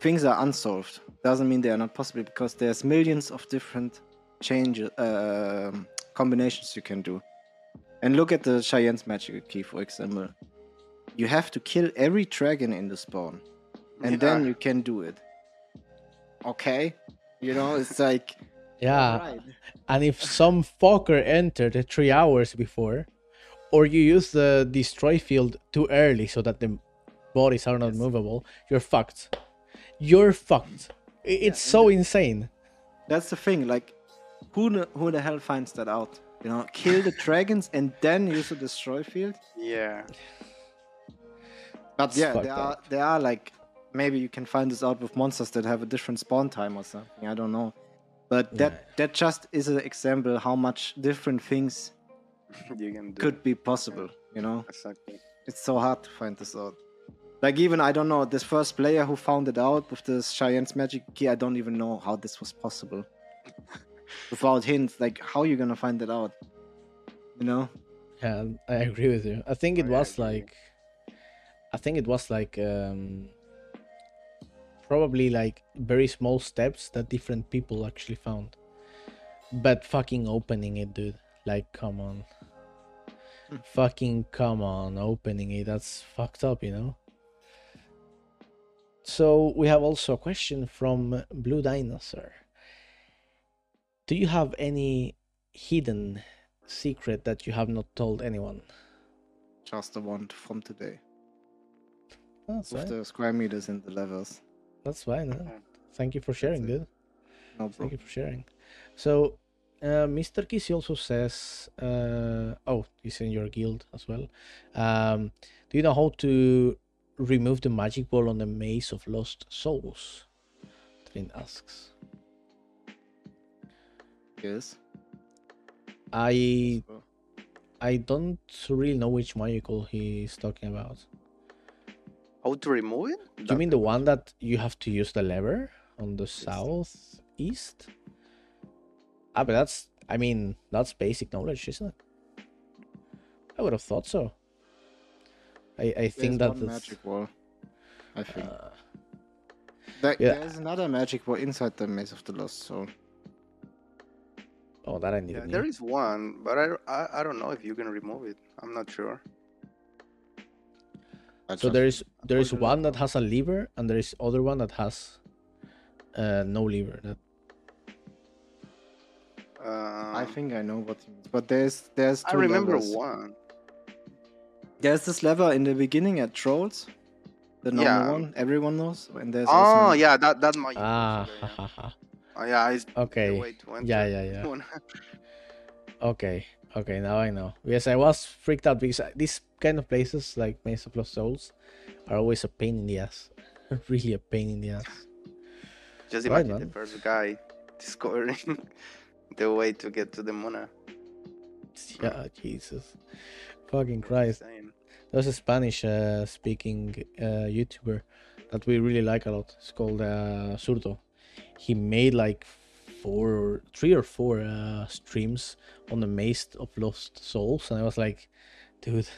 things are unsolved doesn't mean they are not possible because there's millions of different changes um combinations you can do. And look at the Chayenne's magic key for example. You have to kill every dragon in the spawn and then you can do it. Okay? You know, it's like yeah. alright. And if some fucker entered three hours before, or you use the destroy field too early so that the bodies are not Yes. movable, you're fucked. You're fucked. I- It's so insane. That's the thing. Like, who the, who the hell finds that out? You know, kill the dragons and then use the destroy field. yeah. But It's yeah, fucked there are there are like maybe you can find this out with monsters that have a different spawn time or something. I don't know. But that Yeah. that just is an example how much different things you can do. could be possible. You know, Exactly. it's so hard to find this out. Like even I don't know this first player who found it out with this Chayenne's magic key. I don't even know how this was possible. Without hints, like how you gonna find it out? You know? Yeah, I agree with you. I think it Oh, yeah, I was like, I think it was like, um, probably like very small steps that different people actually found. But fucking opening it, dude. Like, come on. Hmm. fucking come on, opening it. That's fucked up, you know? So we have also a question from Blue Dinosaur. Do you have any hidden secret that you have not told anyone? Just the one from today. That's With fine. the square meters and the levels. That's fine. Huh? Thank you for sharing, dude. No Thank you for sharing. So, uh, Mr. Kissy also says, uh, oh, he's in your guild as well. Um, do you know how to remove the magic ball on the Maze of Lost Souls? Trin asks. Yes. I I don't really know which magical he's talking about. How to remove it? Do you mean the one that you have to use the lever on the southeast? Ah, but that's, I mean, that's basic knowledge, isn't it? I would have thought so. I, I think there's that one that's, magic wall. I think. uh, There- yeah. There's another magic wall inside the Maze of the Lost Soul. oh, that I Yeah, didn't there know. is one, but I, I I don't know if you can remove it. I'm not sure. I So there is there is one that has a lever, and there is other one that has uh, no lever. That Uh, I think I know what he means, but there's there's I two remember levers. one. There's this lever in the beginning at Trolls, the normal Yeah. one everyone knows, and there's Oh also yeah, that that might. ah, ha, ha, ha. Oh, yeah, it's okay, way to enter. yeah, yeah, yeah. Okay, okay, now I know. Yes, I was freaked out because these kind of places like Maze of Lost Souls are always a pain in the ass. really a pain in the ass. Just Right, imagine the first guy discovering the way to get to the Mona. Yeah, Jesus. Fucking Christ. There's a Spanish uh, speaking uh, YouTuber that we really like a lot. It's called uh, Surto. He made like four, three or four uh, streams on the Maze of Lost Souls, and I was like, dude,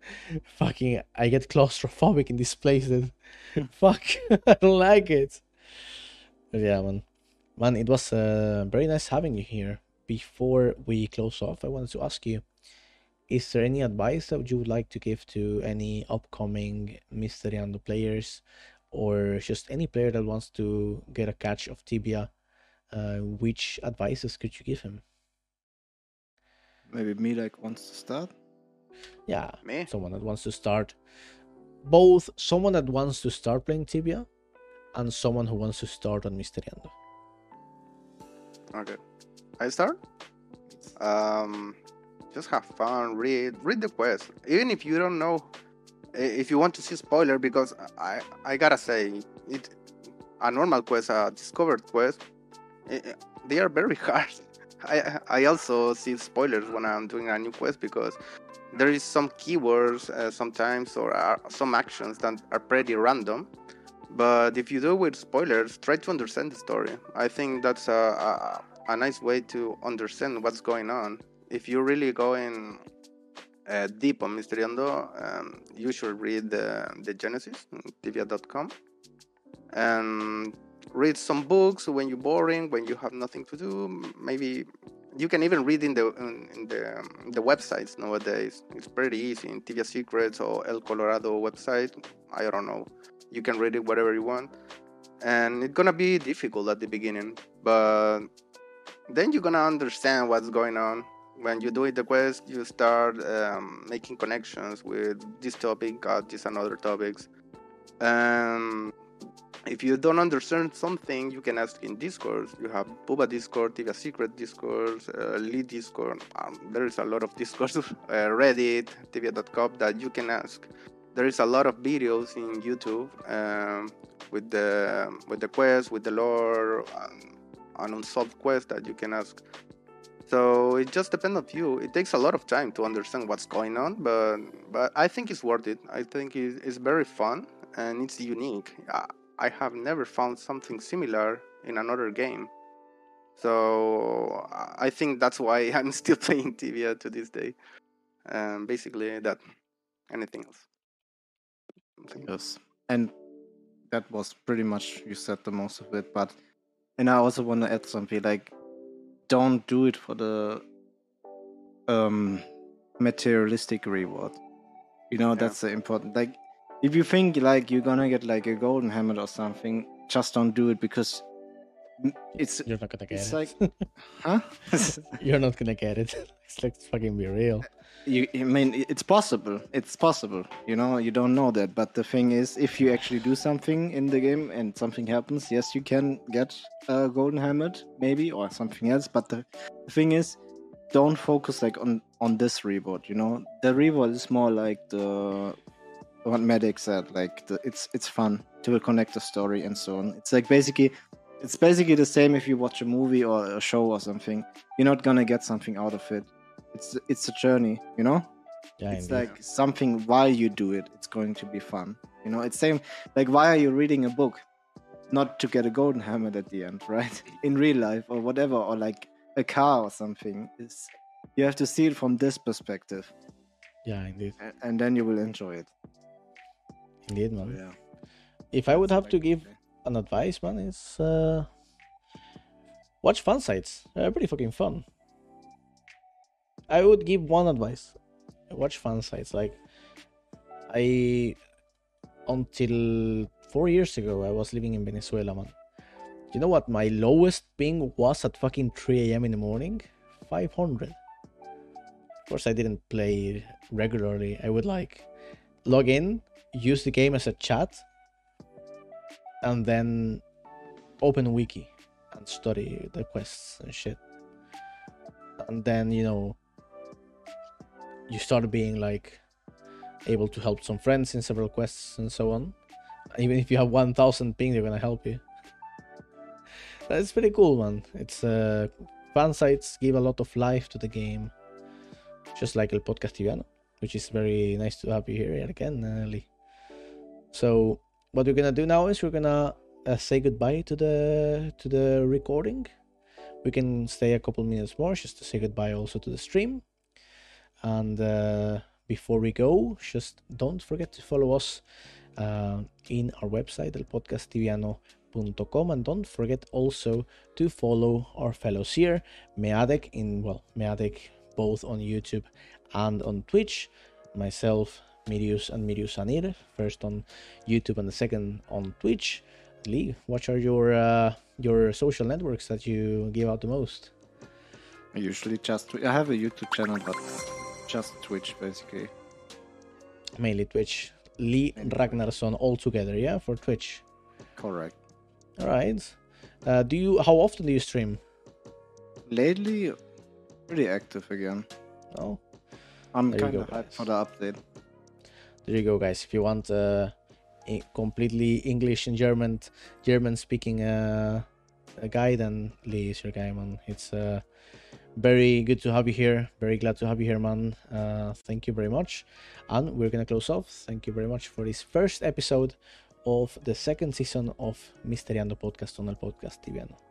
fucking, I get claustrophobic in this place. Dude. Fuck, I don't like it. But yeah, man, man, it was uh, very nice having you here. Before we close off, I wanted to ask you is there any advice that you would like to give to any upcoming Mysteriando players or just any player that wants to get a catch of Tibia? Uh, which advices could you give him? maybe me like wants to start. Yeah, Me? someone that wants to start. Both someone that wants to start playing Tibia and someone who wants to start on Mysteriando. Okay. I start? Um just have fun, read read the quest. Even if you don't know if you want to see spoiler because I I gotta say it a normal quest, a discovered quest, they are very hard. I I also see spoilers when I'm doing a new quest because there is some keywords uh, sometimes or are some actions that are pretty random. But if you do with spoilers, try to understand the story. I think that's a, a, a nice way to understand what's going on. If you're really going uh, deep on Mysteriando, um, you should read the, the Genesis, tibia.com, and read some books when you're boring, when you have nothing to do. Maybe you can even read in the in, the the websites nowadays. It's pretty easy in Tibia Secrets or El Colorado website. I don't know. You can read it whatever you want, and it's gonna be difficult at the beginning, but then you're gonna understand what's going on. When you do it the quest, you start um, making connections with this topic, uh, this and other topics. And if you don't understand something, you can ask in Discord. You have Buba Discord, Tibia Secret Discord, uh, Lead Discord. Um, there is a lot of Discords, uh, Reddit, Tibia.com that you can ask. There is a lot of videos in YouTube um, with the with the quest, with the lore, and unsolved quest that you can ask. So it just depends on you. It takes a lot of time to understand what's going on, but but I think it's worth it. I think it's, very fun and it's unique. I, have never found something similar in another game. So I- think that's why I'm still playing Tibia to this day. Um, basically that. Anything else. Yes, and that was pretty much you said the most of it. But and I also want to add something like, don't do it for the um materialistic reward. You know Yeah. that's the important. Like, if you think like you're gonna get like a golden helmet or something, just don't do it because It's You're not gonna get it's it. like, huh? You're not gonna get it. It's like fucking be real. Uh, you, I mean, it's possible. It's possible. You know, you don't know that. But the thing is, if you actually do something in the game and something happens, yes, you can get a golden helmet, maybe, or something else. But the, the thing is, don't focus like on on this reward. You know, the reward is more like the what Meadek said. Like the, it's it's fun to connect the story and so on. It's like basically. It's basically the same if you watch a movie or a show or something. You're not gonna get something out of it. It's it's a journey, you know? Yeah, it's indeed. like something while you do it it's going to be fun. You know it's same like why are you reading a book? Not to get a golden helmet at the end right? In real life or whatever or like a car or something. Is you have to see it from this perspective. Yeah, indeed, a- and then you will enjoy it. Indeed, So, man. yeah. If I would have to give an advice, man, is uh, watch fan sites. They're pretty fucking fun. I would give one advice: watch fan sites. Like I, until four years ago, I was living in Venezuela, man. You know what? My lowest ping was at fucking 3 a.m. in the morning, 500. Of course, I didn't play regularly. I would like log in, use the game as a chat, and then open wiki and study the quests and shit. And then you know you start being like able to help some friends in several quests and so on. Even if you have 1000 ping they're gonna help you. That's pretty cool man. It's uh fan sites give a lot of life to the game. Just like el podcast tibiano which is very nice to have you here again uh, lee. So what we're gonna do now is we're gonna uh, say goodbye to the to the recording. We can stay a couple minutes more just to say goodbye also to the stream. And uh, before we go just don't forget to follow us uh, in our website elpodcastibiano.com and don't forget also to follow our fellows here meadek in well meadek both on youtube and on twitch. Myself Mirius and Mirius Anyr, first on YouTube and the second on Twitch. Lee, what are your uh, your social networks that you give out the most? I usually just i have a youtube channel but just twitch basically Mainly Twitch. Lee Ragnarsson all together, yeah, for Twitch. correct All right. Uh, do you? How often do you stream? lately pretty active again Oh, i'm kind of hyped for the update there you go, guys. If you want uh, a completely English and German, German speaking uh, guy, then is your guy, man. It's uh, very good to have you here. Very glad to have you here, man. Uh, thank you very much. And we're gonna close off. Thank you very much for this first episode of the second season of Mysteriando Podcast on el Podcast Tibiano.